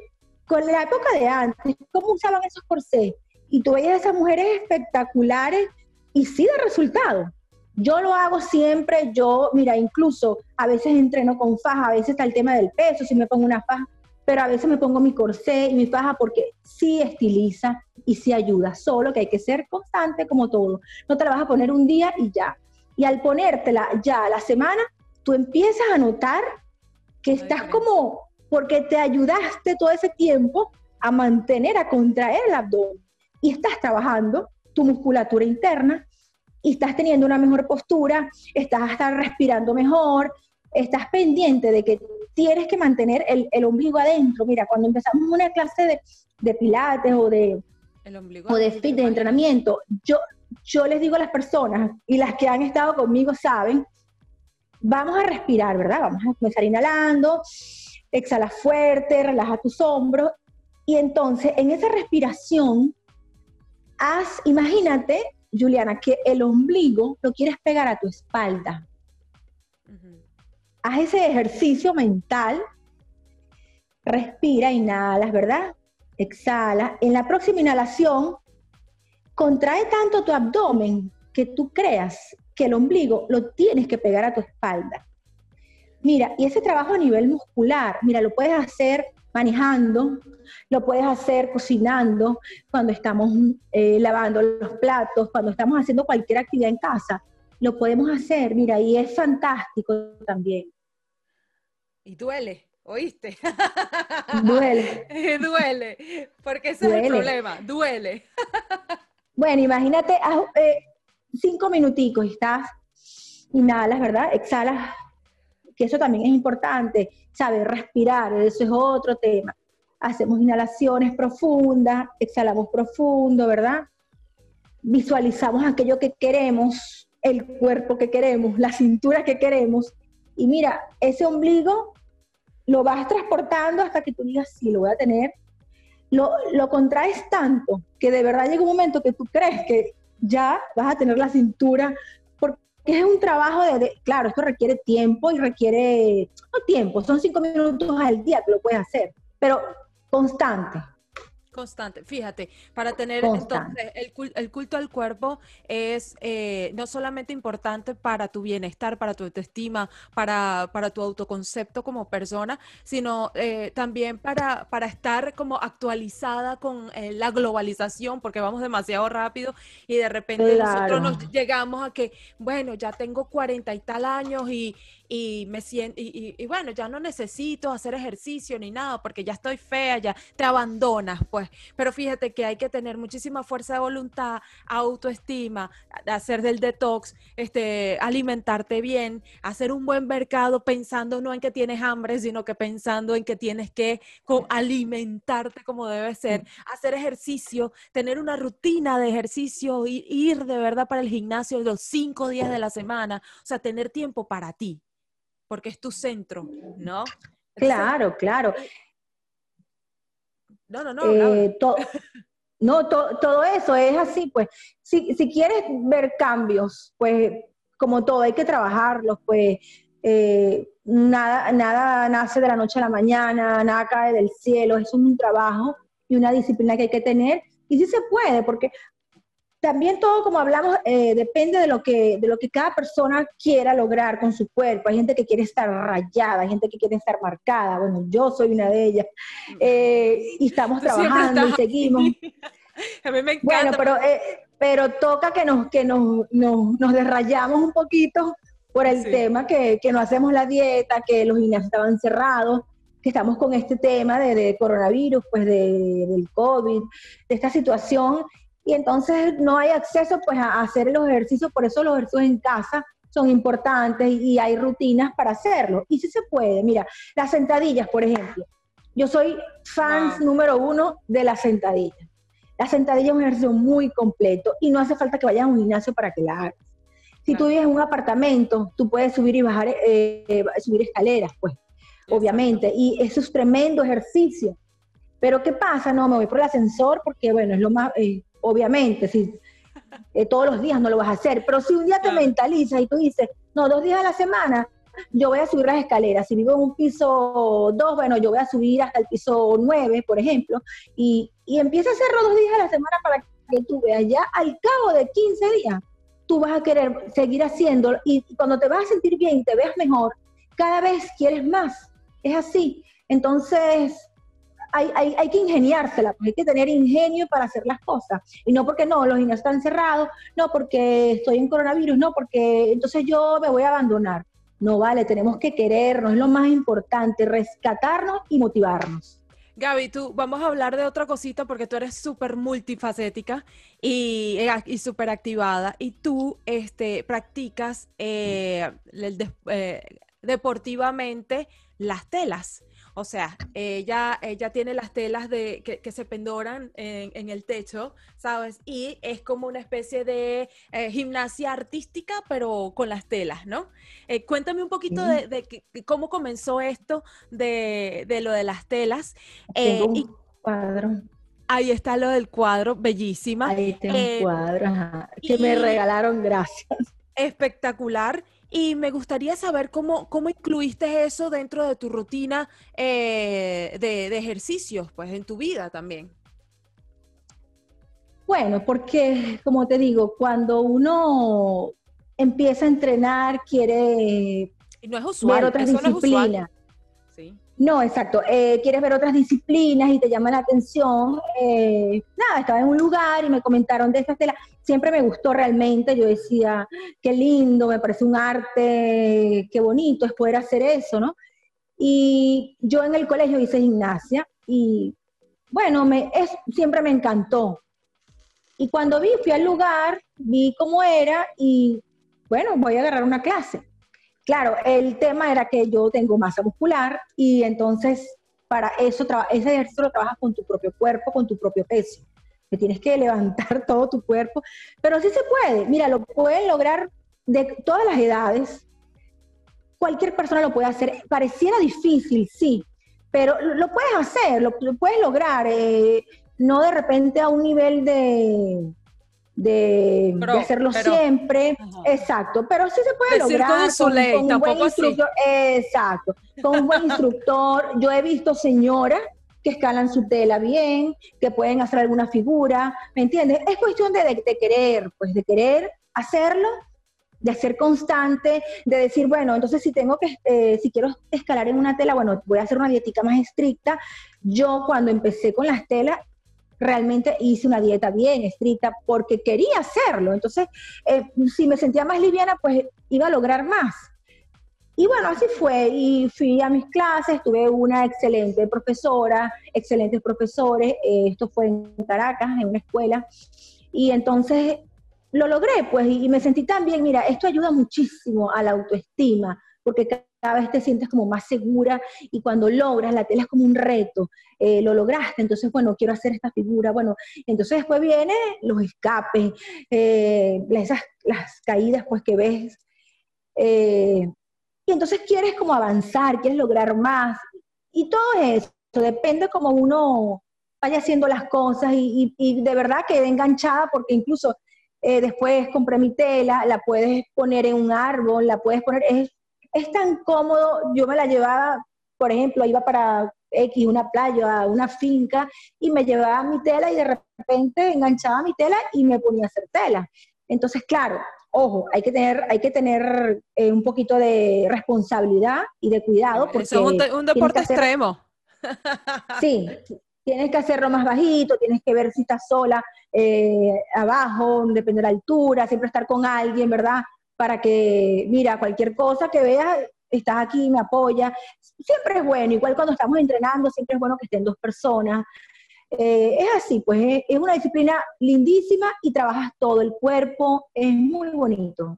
Speaker 5: con la época de antes, ¿cómo usaban esos corsés? Y tú veías a esas mujeres espectaculares y sí de resultado. Yo lo hago siempre, yo, mira, incluso a veces entreno con faja, a veces está el tema del peso, si me pongo una faja, pero a veces me pongo mi corsé y mi faja porque sí estiliza y sí ayuda, solo que hay que ser constante como todo. No te la vas a poner un día y ya. Y al ponértela ya a la semana, tú empiezas a notar que estás como, porque te ayudaste todo ese tiempo a mantener, a contraer el abdomen y estás trabajando tu musculatura interna y estás teniendo una mejor postura, estás hasta respirando mejor, estás pendiente de que tienes que mantener el, ombligo adentro. Mira, cuando empezamos una clase de, pilates o de, o de fit, de entrenamiento, yo, yo les digo a las personas, y las que han estado conmigo saben, vamos a respirar, ¿verdad? Vamos a comenzar inhalando, exhala fuerte, relaja tus hombros, y entonces en esa respiración, haz, imagínate Juliana, que el ombligo lo quieres pegar a tu espalda. Haz ese ejercicio mental, respira, inhalas, ¿verdad? Exhala. En la próxima inhalación, contrae tanto tu abdomen que tú creas que el ombligo lo tienes que pegar a tu espalda. Mira, y ese trabajo a nivel muscular, mira, lo puedes hacer manejando, lo puedes hacer cocinando, cuando estamos eh, lavando los platos, cuando estamos haciendo cualquier actividad en casa, lo podemos hacer, mira, y es fantástico también.
Speaker 2: Y duele, ¿oíste?
Speaker 5: Duele. [laughs]
Speaker 2: duele, porque ese es el problema, duele. [laughs]
Speaker 5: bueno, imagínate, eh, cinco minuticos y estás, inhalas, ¿verdad? Exhalas que eso también es importante, saber respirar, eso es otro tema. Hacemos inhalaciones profundas, exhalamos profundo, ¿verdad? Visualizamos aquello que queremos, el cuerpo que queremos, la cintura que queremos. Y mira, ese ombligo lo vas transportando hasta que tú digas, sí, lo voy a tener. Lo, lo contraes tanto que de verdad llega un momento que tú crees que ya vas a tener la cintura es un trabajo de, claro, esto requiere tiempo y requiere, no tiempo, son cinco minutos al día que lo puedes hacer, pero constante.
Speaker 2: Constante, fíjate, para tener entonces el, el, culto al cuerpo es eh, no solamente importante para tu bienestar, para tu autoestima, para, para tu autoconcepto como persona, sino eh, también para, para estar como actualizada con eh, la globalización, porque vamos demasiado rápido y de repente nosotros nos llegamos a que, bueno, ya tengo cuarenta y tal años y, y me siento, y, bueno, ya no necesito hacer ejercicio ni nada porque ya estoy fea, ya te abandonas, pues. Pero fíjate que hay que tener muchísima fuerza de voluntad, autoestima, hacer del detox, este, alimentarte bien, hacer un buen mercado pensando no en que tienes hambre, sino que pensando en que tienes que alimentarte como debe ser, hacer ejercicio, tener una rutina de ejercicio, ir, ir de verdad para el gimnasio los cinco días de la semana, o sea, tener tiempo para ti porque es tu centro, ¿no?
Speaker 5: Claro, claro.
Speaker 2: No, no, no.
Speaker 5: Eh, no, todo eso es así, pues. Si, si, quieres ver cambios, pues como todo, hay que trabajarlos, pues. Eh, nada, nada nace de la noche a la mañana, nada cae del cielo, es un trabajo y una disciplina que hay que tener. Y sí se puede, porque también todo, como hablamos, eh, depende de lo, que, de lo que cada persona quiera lograr con su cuerpo. Hay gente que quiere estar rayada, hay gente que quiere estar marcada. Bueno, yo soy una de ellas. Eh, y estamos trabajando y seguimos.
Speaker 2: A mí me encanta.
Speaker 5: Bueno, pero, eh, pero toca que nos, que nos, nos, nos desrayamos un poquito por el tema que, que no hacemos la dieta, que los gimnasios estaban cerrados, que estamos con este tema de, de coronavirus, pues de, del COVID, de esta situación y entonces no hay acceso pues a hacer los ejercicios, por eso los ejercicios en casa son importantes y hay rutinas para hacerlo. Y si se puede, mira, las sentadillas, por ejemplo. yo soy fans número uno de la sentadilla. La sentadilla es un ejercicio muy completo y no hace falta que vayas a un gimnasio para que la hagas. Si tú vives en un apartamento, tú puedes subir y bajar, eh, subir escaleras, pues, obviamente. Y eso es tremendo ejercicio. Pero ¿qué pasa? No, me voy por el ascensor porque, bueno, es lo más, eh, obviamente, si eh, todos los días no lo vas a hacer. Pero si un día te mentalizas y tú dices, no, dos días a la semana, yo voy a subir las escaleras. Si vivo en un piso 2, bueno, yo voy a subir hasta el piso 9, por ejemplo, y, y empieza a hacerlo dos días a la semana para que tú veas. Ya al cabo de 15 días, tú vas a querer seguir haciéndolo y cuando te vas a sentir bien y te veas mejor, cada vez quieres más. Es así. Entonces, hay, hay, hay, que ingeniársela, hay que tener ingenio para hacer las cosas. Y no porque no, los niños están cerrados, no porque estoy en coronavirus, no porque entonces yo me voy a abandonar. No vale, tenemos que querernos, es lo más importante, rescatarnos y motivarnos.
Speaker 2: Gaby, tú vamos a hablar de otra cosita porque tú eres súper multifacética y, eh, y súper activada y tú este, practicas eh, eh, deportivamente las telas. O sea, ella, ella tiene las telas de, que, se pendoran en, el techo, ¿sabes? Y es como una especie de eh, gimnasia artística, pero con las telas, ¿no? Eh, cuéntame un poquito de, cómo comenzó esto de, lo de las telas.
Speaker 5: Eh, y, cuadro.
Speaker 2: Ahí está lo del cuadro, bellísima.
Speaker 5: Ahí está un cuadro, que me regalaron, gracias.
Speaker 2: Espectacular. Y me gustaría saber cómo, cómo incluiste eso dentro de tu rutina eh, de, ejercicios, pues en tu vida también.
Speaker 5: Bueno, porque como te digo, cuando uno empieza a entrenar, quiere
Speaker 2: y no es usual,
Speaker 5: ver otras disciplinas. No, exacto. Eh, quieres ver otras disciplinas y te llama la atención. Eh, nada, estaba en un lugar y me comentaron de esta tela. Siempre me gustó realmente. Yo decía, qué lindo, me parece un arte, qué bonito es poder hacer eso, ¿no? Y yo en el colegio hice gimnasia y, bueno, me, es, siempre me encantó. Y cuando vi, fui al lugar, vi cómo era y, bueno, voy a agarrar una clase. Claro, el tema era que yo tengo masa muscular y entonces para eso, ese ejercicio lo trabajas con tu propio cuerpo, con tu propio peso. Que tienes que [laughs] levantar todo tu cuerpo, pero sí se puede. Mira, lo pueden lograr de todas las edades. Cualquier persona lo puede hacer. Pareciera difícil, sí, pero lo, puedes hacer, lo, puedes lograr. Eh, no de repente a un nivel de, de, hacerlo siempre. Exacto, pero sí se puede lograr
Speaker 2: con, un buen
Speaker 5: instructor. Exacto, con un buen instructor. Yo he visto señoras que escalan su tela bien, que pueden hacer alguna figura, ¿me entiendes? Es cuestión de, de, querer, pues de querer hacerlo, de ser constante, de decir, bueno, entonces si tengo que, eh, si quiero escalar en una tela, bueno, voy a hacer una dietica más estricta. Yo cuando empecé con las telas, realmente hice una dieta bien estricta porque quería hacerlo. Entonces, eh, si me sentía más liviana, pues iba a lograr más. Y bueno, así fue. Y fui a mis clases, tuve una excelente profesora, excelentes profesores. Eh, esto fue en Caracas, en una escuela. Y entonces lo logré, pues, y me sentí tan bien. Mira, esto ayuda muchísimo a la autoestima, porque cada vez te sientes como más segura y cuando logras, la tela es como un reto, eh, lo lograste, entonces, bueno, quiero hacer esta figura, bueno, entonces después vienen los escapes, eh, esas, las caídas pues que ves, eh, y entonces quieres como avanzar, quieres lograr más, y todo eso, depende como uno vaya haciendo las cosas y, de verdad quedé enganchada porque incluso después compré mi tela, la puedes poner en un árbol, la puedes poner, es tan cómodo, yo me la llevaba, por ejemplo, iba para X, una playa, una finca, y me llevaba mi tela y de repente enganchaba mi tela y me ponía a hacer tela. Entonces, claro, ojo, hay que tener, hay que tener eh, un poquito de responsabilidad y de cuidado. Porque
Speaker 2: Eso es un, deporte extremo. [laughs]
Speaker 5: Sí, tienes que hacerlo más bajito, tienes que ver si estás sola eh, abajo, depende de la altura, siempre estar con alguien, ¿verdad? Para que, mira, cualquier cosa que veas, estás aquí, me apoya. Siempre es bueno, igual cuando estamos entrenando, siempre es bueno que estén dos personas. Eh, es así, pues es, una disciplina lindísima y trabajas todo el cuerpo, es muy bonito.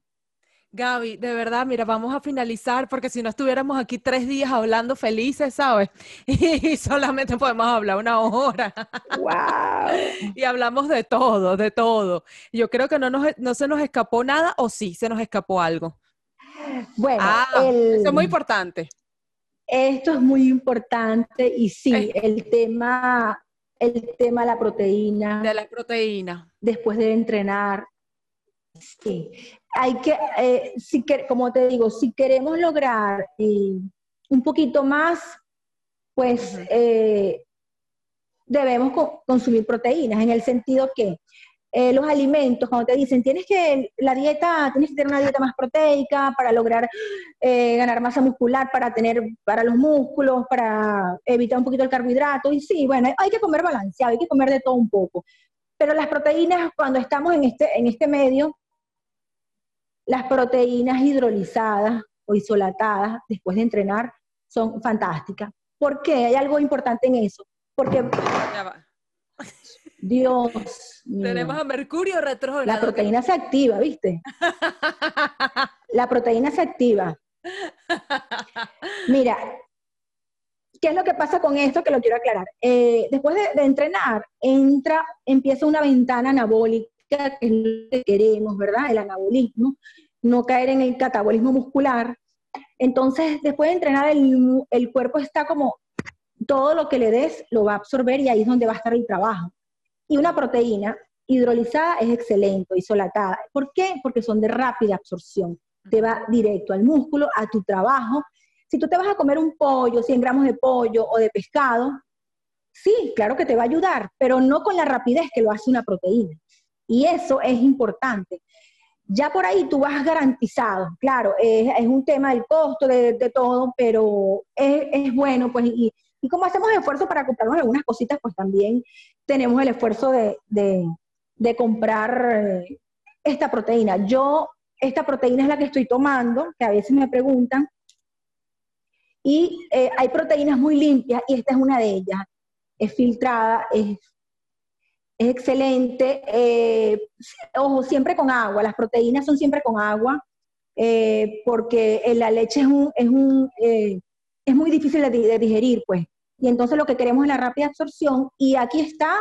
Speaker 2: Gaby, de verdad, mira, vamos a finalizar porque si no estuviéramos aquí tres días hablando felices, ¿sabes? [laughs] Y solamente podemos hablar una hora.
Speaker 5: ¡Wow!
Speaker 2: Y hablamos de todo, de todo. Yo creo que no, nos, no se nos escapó nada o sí se nos escapó algo.
Speaker 5: Bueno,
Speaker 2: Ah,
Speaker 5: el-
Speaker 2: eso es muy importante.
Speaker 5: esto es muy importante y sí,
Speaker 2: Eh.
Speaker 5: el tema, el tema de la proteína,
Speaker 2: De la proteína.
Speaker 5: después de entrenar. Sí, hay que, eh, si que- como te digo, si queremos lograr eh, un poquito más, pues eh, debemos co- consumir proteínas, en el sentido que eh, los alimentos, cuando te dicen, tienes que, la dieta, tienes que tener una dieta más proteica para lograr eh, ganar masa muscular, para tener, para los músculos, para evitar un poquito el carbohidrato, y sí, bueno, hay que comer balanceado, hay que comer de todo un poco. Pero las proteínas, cuando estamos en este, en este medio, las proteínas hidrolizadas o isolatadas después de entrenar son fantásticas. ¿Por qué? Hay algo importante en eso. Porque. Dios mío,
Speaker 2: Tenemos a Mercurio retrógrado.
Speaker 5: la proteína se activa, ¿viste? La proteína se activa. [laughs] Mira, ¿qué es lo que pasa con esto? Que lo quiero aclarar. Eh, después de, de entrenar, entra, empieza una ventana anabólica, que es lo que queremos, ¿verdad? El anabolismo, no caer en el catabolismo muscular. Entonces, después de entrenar, el, cuerpo está como, todo lo que le des lo va a absorber y ahí es donde va a estar el trabajo. Y una proteína hidrolizada es excelente, isolatada. ¿Por qué? Porque son de rápida absorción. Te va directo al músculo, a tu trabajo. Si tú te vas a comer un pollo, 100 gramos de pollo o de pescado, sí, claro que te va a ayudar, pero no con la rapidez que lo hace una proteína. Y eso es importante. Ya por ahí tú vas garantizado, claro, es, un tema del costo, de, todo, pero es, bueno, pues, y, como hacemos esfuerzo para comprarnos algunas cositas, pues también tenemos el esfuerzo de comprar eh, esta proteína. Yo, esta proteína es la que estoy tomando, que a veces me preguntan, y eh, hay proteínas muy limpias y esta es una de ellas. Es filtrada, es, es excelente. eh, ojo, siempre con agua. Las proteínas son siempre con agua eh, porque eh, la leche es, un, es, un, es muy difícil de, de digerir, pues. Y entonces lo que queremos es la rápida absorción y aquí está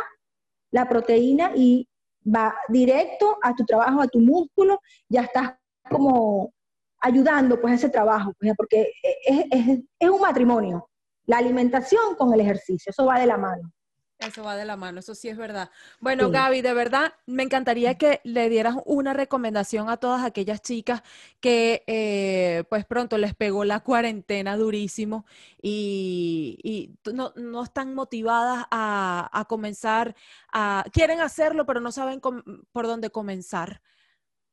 Speaker 5: la proteína y va directo a tu trabajo, a tu músculo, ya estás como ayudando pues a ese trabajo, pues, porque es, es, es un matrimonio, la alimentación con el ejercicio, eso va de la mano.
Speaker 2: Eso va de la mano, eso sí es verdad. Bueno,
Speaker 5: Sí.
Speaker 2: Gaby, de verdad, me encantaría que le dieras una recomendación a todas aquellas chicas que eh, pues pronto les pegó la cuarentena durísimo y, no, no están motivadas a, a comenzar, a, quieren hacerlo, pero no saben com- por dónde comenzar.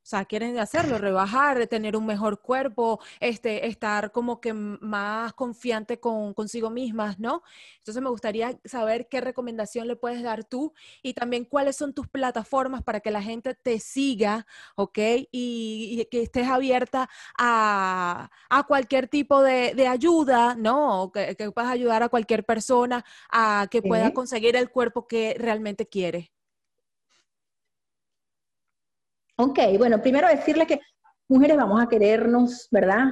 Speaker 2: O sea, quieren hacerlo, rebajar, tener un mejor cuerpo, este, estar como que más confiante con consigo mismas, ¿no? Entonces me gustaría saber qué recomendación le puedes dar tú y también cuáles son tus plataformas para que la gente te siga, ¿ok? Y, y que estés abierta a, a cualquier tipo de, de ayuda, ¿no? Que, que puedas ayudar a cualquier persona a que pueda conseguir el cuerpo que realmente quiere.
Speaker 5: Ok, bueno, primero decirle que mujeres vamos a querernos, ¿verdad?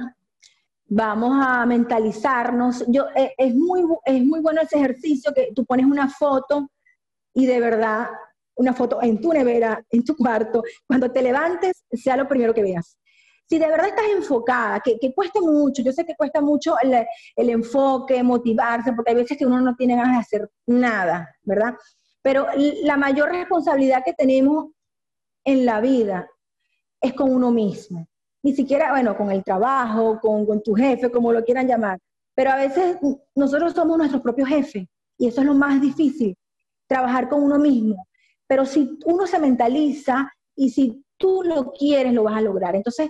Speaker 5: Vamos a mentalizarnos. Yo, eh, es, muy, es muy bueno ese ejercicio que tú pones una foto y de verdad, una foto en tu nevera, en tu cuarto, cuando te levantes, sea lo primero que veas. Si de verdad estás enfocada, que, que cuesta mucho, yo sé que cuesta mucho el, el enfoque, motivarse, porque hay veces que uno no tiene ganas de hacer nada, ¿verdad? Pero la mayor responsabilidad que tenemos en la vida es con uno mismo. Ni siquiera, bueno, con el trabajo, con, tu jefe, como lo quieran llamar. Pero a veces nosotros somos nuestros propios jefes y eso es lo más difícil, trabajar con uno mismo. Pero si uno se mentaliza y si tú lo quieres, lo vas a lograr. Entonces,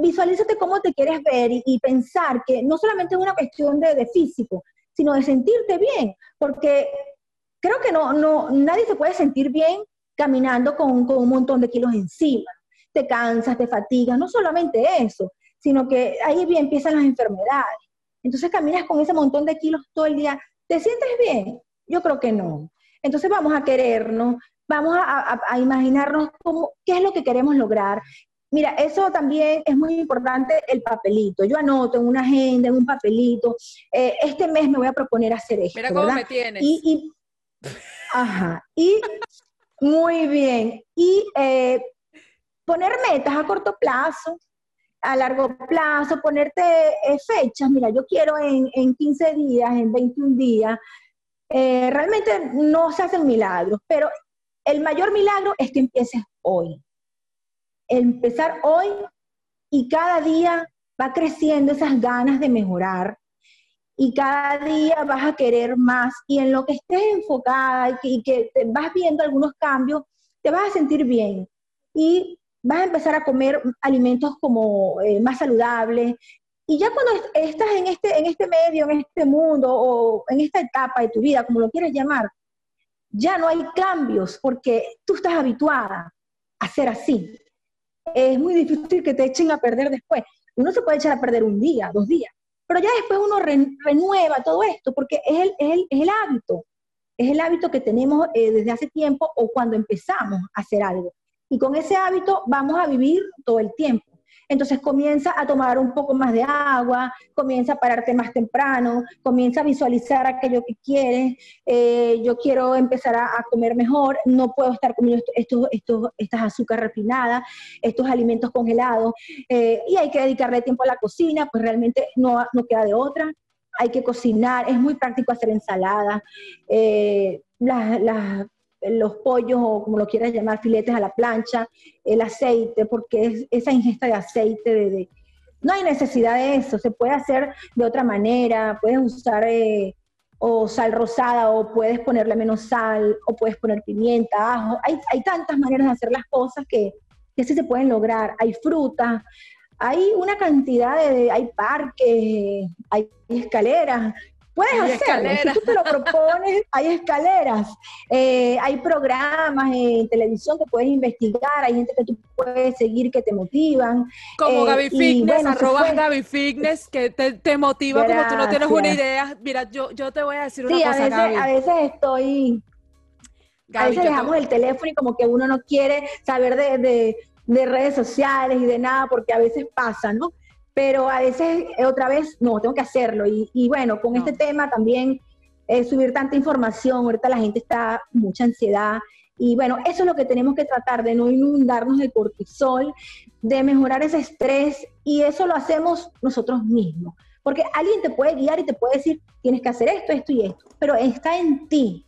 Speaker 5: visualízate cómo te quieres ver y, y pensar que no solamente es una cuestión de, de físico, sino de sentirte bien, porque creo que no, no, nadie se puede sentir bien caminando con, con un montón de kilos encima. Te cansas, te fatigas, no solamente eso, sino que ahí bien empiezan las enfermedades. Entonces caminas con ese montón de kilos todo el día. ¿Te sientes bien? Yo creo que no. Entonces vamos a querernos, vamos a, a, a imaginarnos cómo, qué es lo que queremos lograr, mira, eso también es muy importante, el papelito. Yo anoto en una agenda, en un papelito, eh, este mes me voy a proponer hacer esto.
Speaker 2: Mira cómo me tienes.
Speaker 5: Y, y, ajá, y muy bien. Y eh, poner metas a corto plazo, a largo plazo, ponerte eh, fechas. Mira, yo quiero en, en 15 días, en 21 días. realmente no se hacen milagros, pero el mayor milagro es que empieces hoy empezar hoy y cada día va creciendo esas ganas de mejorar y cada día vas a querer más y en lo que estés enfocada y que, vas viendo algunos cambios, te vas a sentir bien y vas a empezar a comer alimentos como eh, más saludables. Y ya cuando estás en este, en este medio, en este mundo o en esta etapa de tu vida, como lo quieras llamar, ya no hay cambios porque tú estás habituada a ser así es muy difícil que te echen a perder después. Uno se puede echar a perder un día, dos días, pero ya después uno renueva todo esto porque es el, es el, hábito, es el hábito que tenemos eh, desde hace tiempo o cuando empezamos a hacer algo. Y con ese hábito vamos a vivir todo el tiempo. Entonces comienza a tomar un poco más de agua, comienza a pararte más temprano, comienza a visualizar aquello que quieres. Eh, yo quiero empezar a, comer mejor, no puedo estar comiendo estos, estos, estas azúcares refinadas, estos alimentos congelados, eh, y hay que dedicarle tiempo a la cocina, pues realmente no, no queda de otra. Hay que cocinar, es muy práctico hacer ensaladas, eh, las, los pollos o como lo quieras llamar, filetes a la plancha, el aceite, porque es esa ingesta de aceite, de, no hay necesidad de eso, se puede hacer de otra manera, puedes usar eh, o sal rosada o puedes ponerle menos sal o puedes poner pimienta, ajo, hay, hay tantas maneras de hacer las cosas que, que sí se pueden lograr, hay frutas, hay una cantidad de, hay parques, hay escaleras, Puedes hacerlo, si tú te lo propones, hay escaleras, eh, hay programas en televisión que puedes investigar, hay gente que tú puedes seguir que te motivan.
Speaker 2: Como eh, Gaby Fitness, arroba Gaby Fitness, que te, motiva como tú no tienes una idea. Mira, yo, yo te voy a decir una
Speaker 5: sí,
Speaker 2: cosa,
Speaker 5: a veces, a veces estoy... a veces dejamos el teléfono y como que uno no quiere saber de, de redes sociales y de nada, porque a veces pasa, ¿no? Pero a veces eh, otra vez no, tengo que hacerlo. Y, bueno, con este tema también eh, subir tanta información, ahorita la gente está mucha ansiedad. Y bueno, eso es lo que tenemos que tratar, de no inundarnos de cortisol, de mejorar ese estrés, y eso lo hacemos nosotros mismos. Porque alguien te puede guiar y te puede decir, tienes que hacer esto, esto y esto, pero está en ti,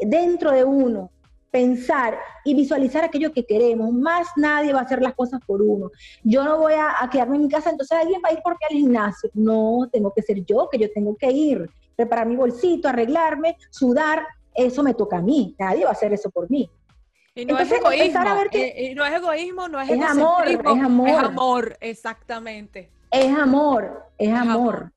Speaker 5: dentro de uno, pensar y visualizar aquello que queremos. Más nadie va a hacer las cosas por uno. Yo no voy a, quedarme en mi casa, entonces alguien va a ir porque al gimnasio. No, tengo que ser yo, que yo tengo que ir, preparar mi bolsito, arreglarme, sudar. Eso me toca a mí. Nadie va a hacer eso por mí.
Speaker 2: Y no es egoísmo. Eh, no es egoísmo, no es,
Speaker 5: es amor, es amor.
Speaker 2: Es amor, exactamente.
Speaker 5: Es amor, es, amor.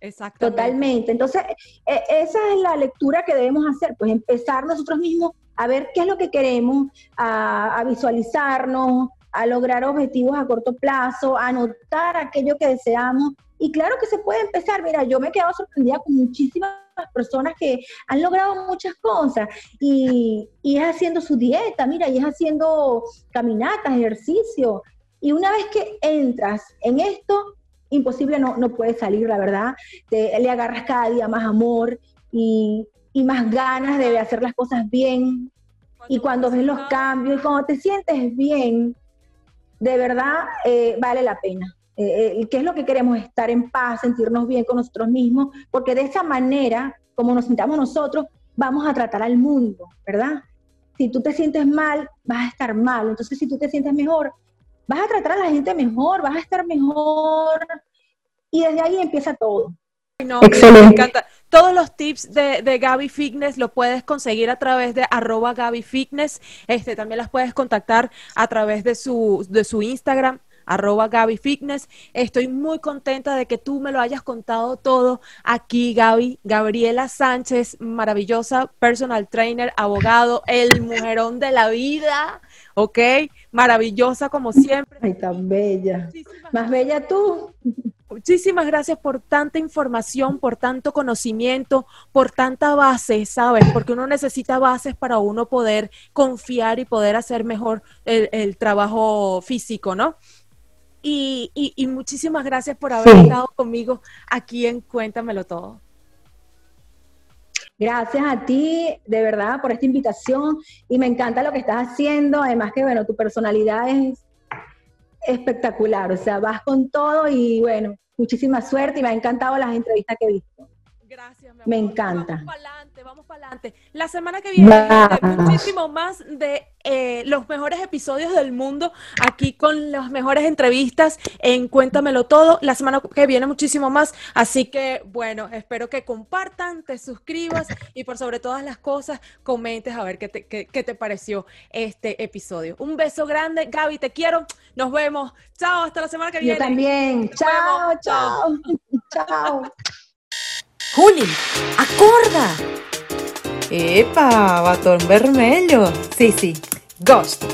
Speaker 2: Exactamente.
Speaker 5: Totalmente. Entonces, e, esa es la lectura que debemos hacer, pues empezar nosotros mismos a ver qué es lo que queremos, a, visualizarnos, a lograr objetivos a corto plazo, a anotar aquello que deseamos. Y claro que se puede empezar. Mira, yo me he quedado sorprendida con muchísimas personas que han logrado muchas cosas y, y es haciendo su dieta, mira, y es haciendo caminatas, ejercicio. Y una vez que entras en esto, imposible no, no puedes salir, la verdad. Te, le agarras cada día más amor y, y más ganas de hacer las cosas bien. Y cuando ves los cambios y cuando te sientes bien, de verdad eh, vale la pena. Eh, eh, ¿Qué es lo que queremos? Estar en paz, sentirnos bien con nosotros mismos, porque de esa manera, como nos sintamos nosotros, vamos a tratar al mundo, ¿verdad? Si tú te sientes mal, vas a estar mal. Entonces, si tú te sientes mejor, vas a tratar a la gente mejor, vas a estar mejor. Y desde ahí empieza todo.
Speaker 2: No, Excelente. Me encanta. Todos los tips de, de Gaby Fitness los puedes conseguir a través de arroba Gaby Fitness. Este, también las puedes contactar a través de su, de su Instagram, arroba Gaby Fitness. Estoy muy contenta de que tú me lo hayas contado todo aquí, Gaby. Gabriela Sánchez, maravillosa personal trainer, abogado, el mujerón de la vida, ¿ok? Maravillosa como siempre.
Speaker 5: Ay, tan bella. Más bella tú.
Speaker 2: Muchísimas gracias por tanta información, por tanto conocimiento, por tanta base, ¿sabes? Porque uno necesita bases para uno poder confiar y poder hacer mejor el, trabajo físico, ¿no? Y, y, muchísimas gracias por haber estado conmigo aquí en Cuéntamelo Todo.
Speaker 5: Gracias a ti, de verdad, por esta invitación y me encanta lo que estás haciendo. Además que, bueno, tu personalidad es espectacular, o sea, vas con todo y bueno, muchísima suerte y me ha encantado las entrevistas que he visto. Me encanta.
Speaker 2: Vamos para adelante, vamos para adelante. La semana que viene, muchísimo más de eh, los mejores episodios del mundo, aquí con las mejores entrevistas en Cuéntamelo Todo. La semana que viene, muchísimo más. Así que, bueno, espero que compartan, te suscribas y por sobre todas las cosas, comentes a ver qué te, qué, qué te pareció este episodio. Un beso grande, Gaby, te quiero. Nos vemos. Chao, hasta la semana que viene.
Speaker 5: Yo también. chao, chao. chao. [laughs]
Speaker 7: Juli, acorda! Epa, batón vermelho. Sí, sí, Ghost.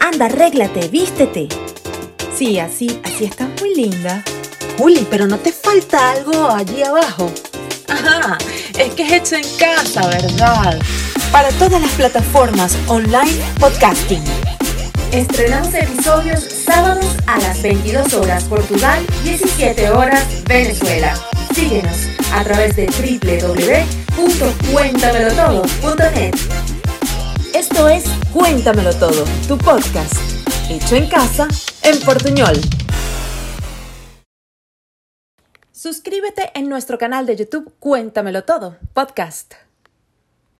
Speaker 7: Anda, arréglate, vístete. Sí, así, así estás muy linda. Juli, pero no te falta algo allí abajo. Ajá, es que es hecho en casa, ¿verdad? Para todas las plataformas online podcasting.
Speaker 8: Estrenamos episodios sábados a las 22 horas Portugal, 17 horas Venezuela. Síguenos a través de www.cuéntamelotodo.net.
Speaker 7: Esto es Cuéntamelo Todo, tu podcast, hecho en casa, en Portuñol. Suscríbete en nuestro canal de YouTube Cuéntamelo Todo, podcast.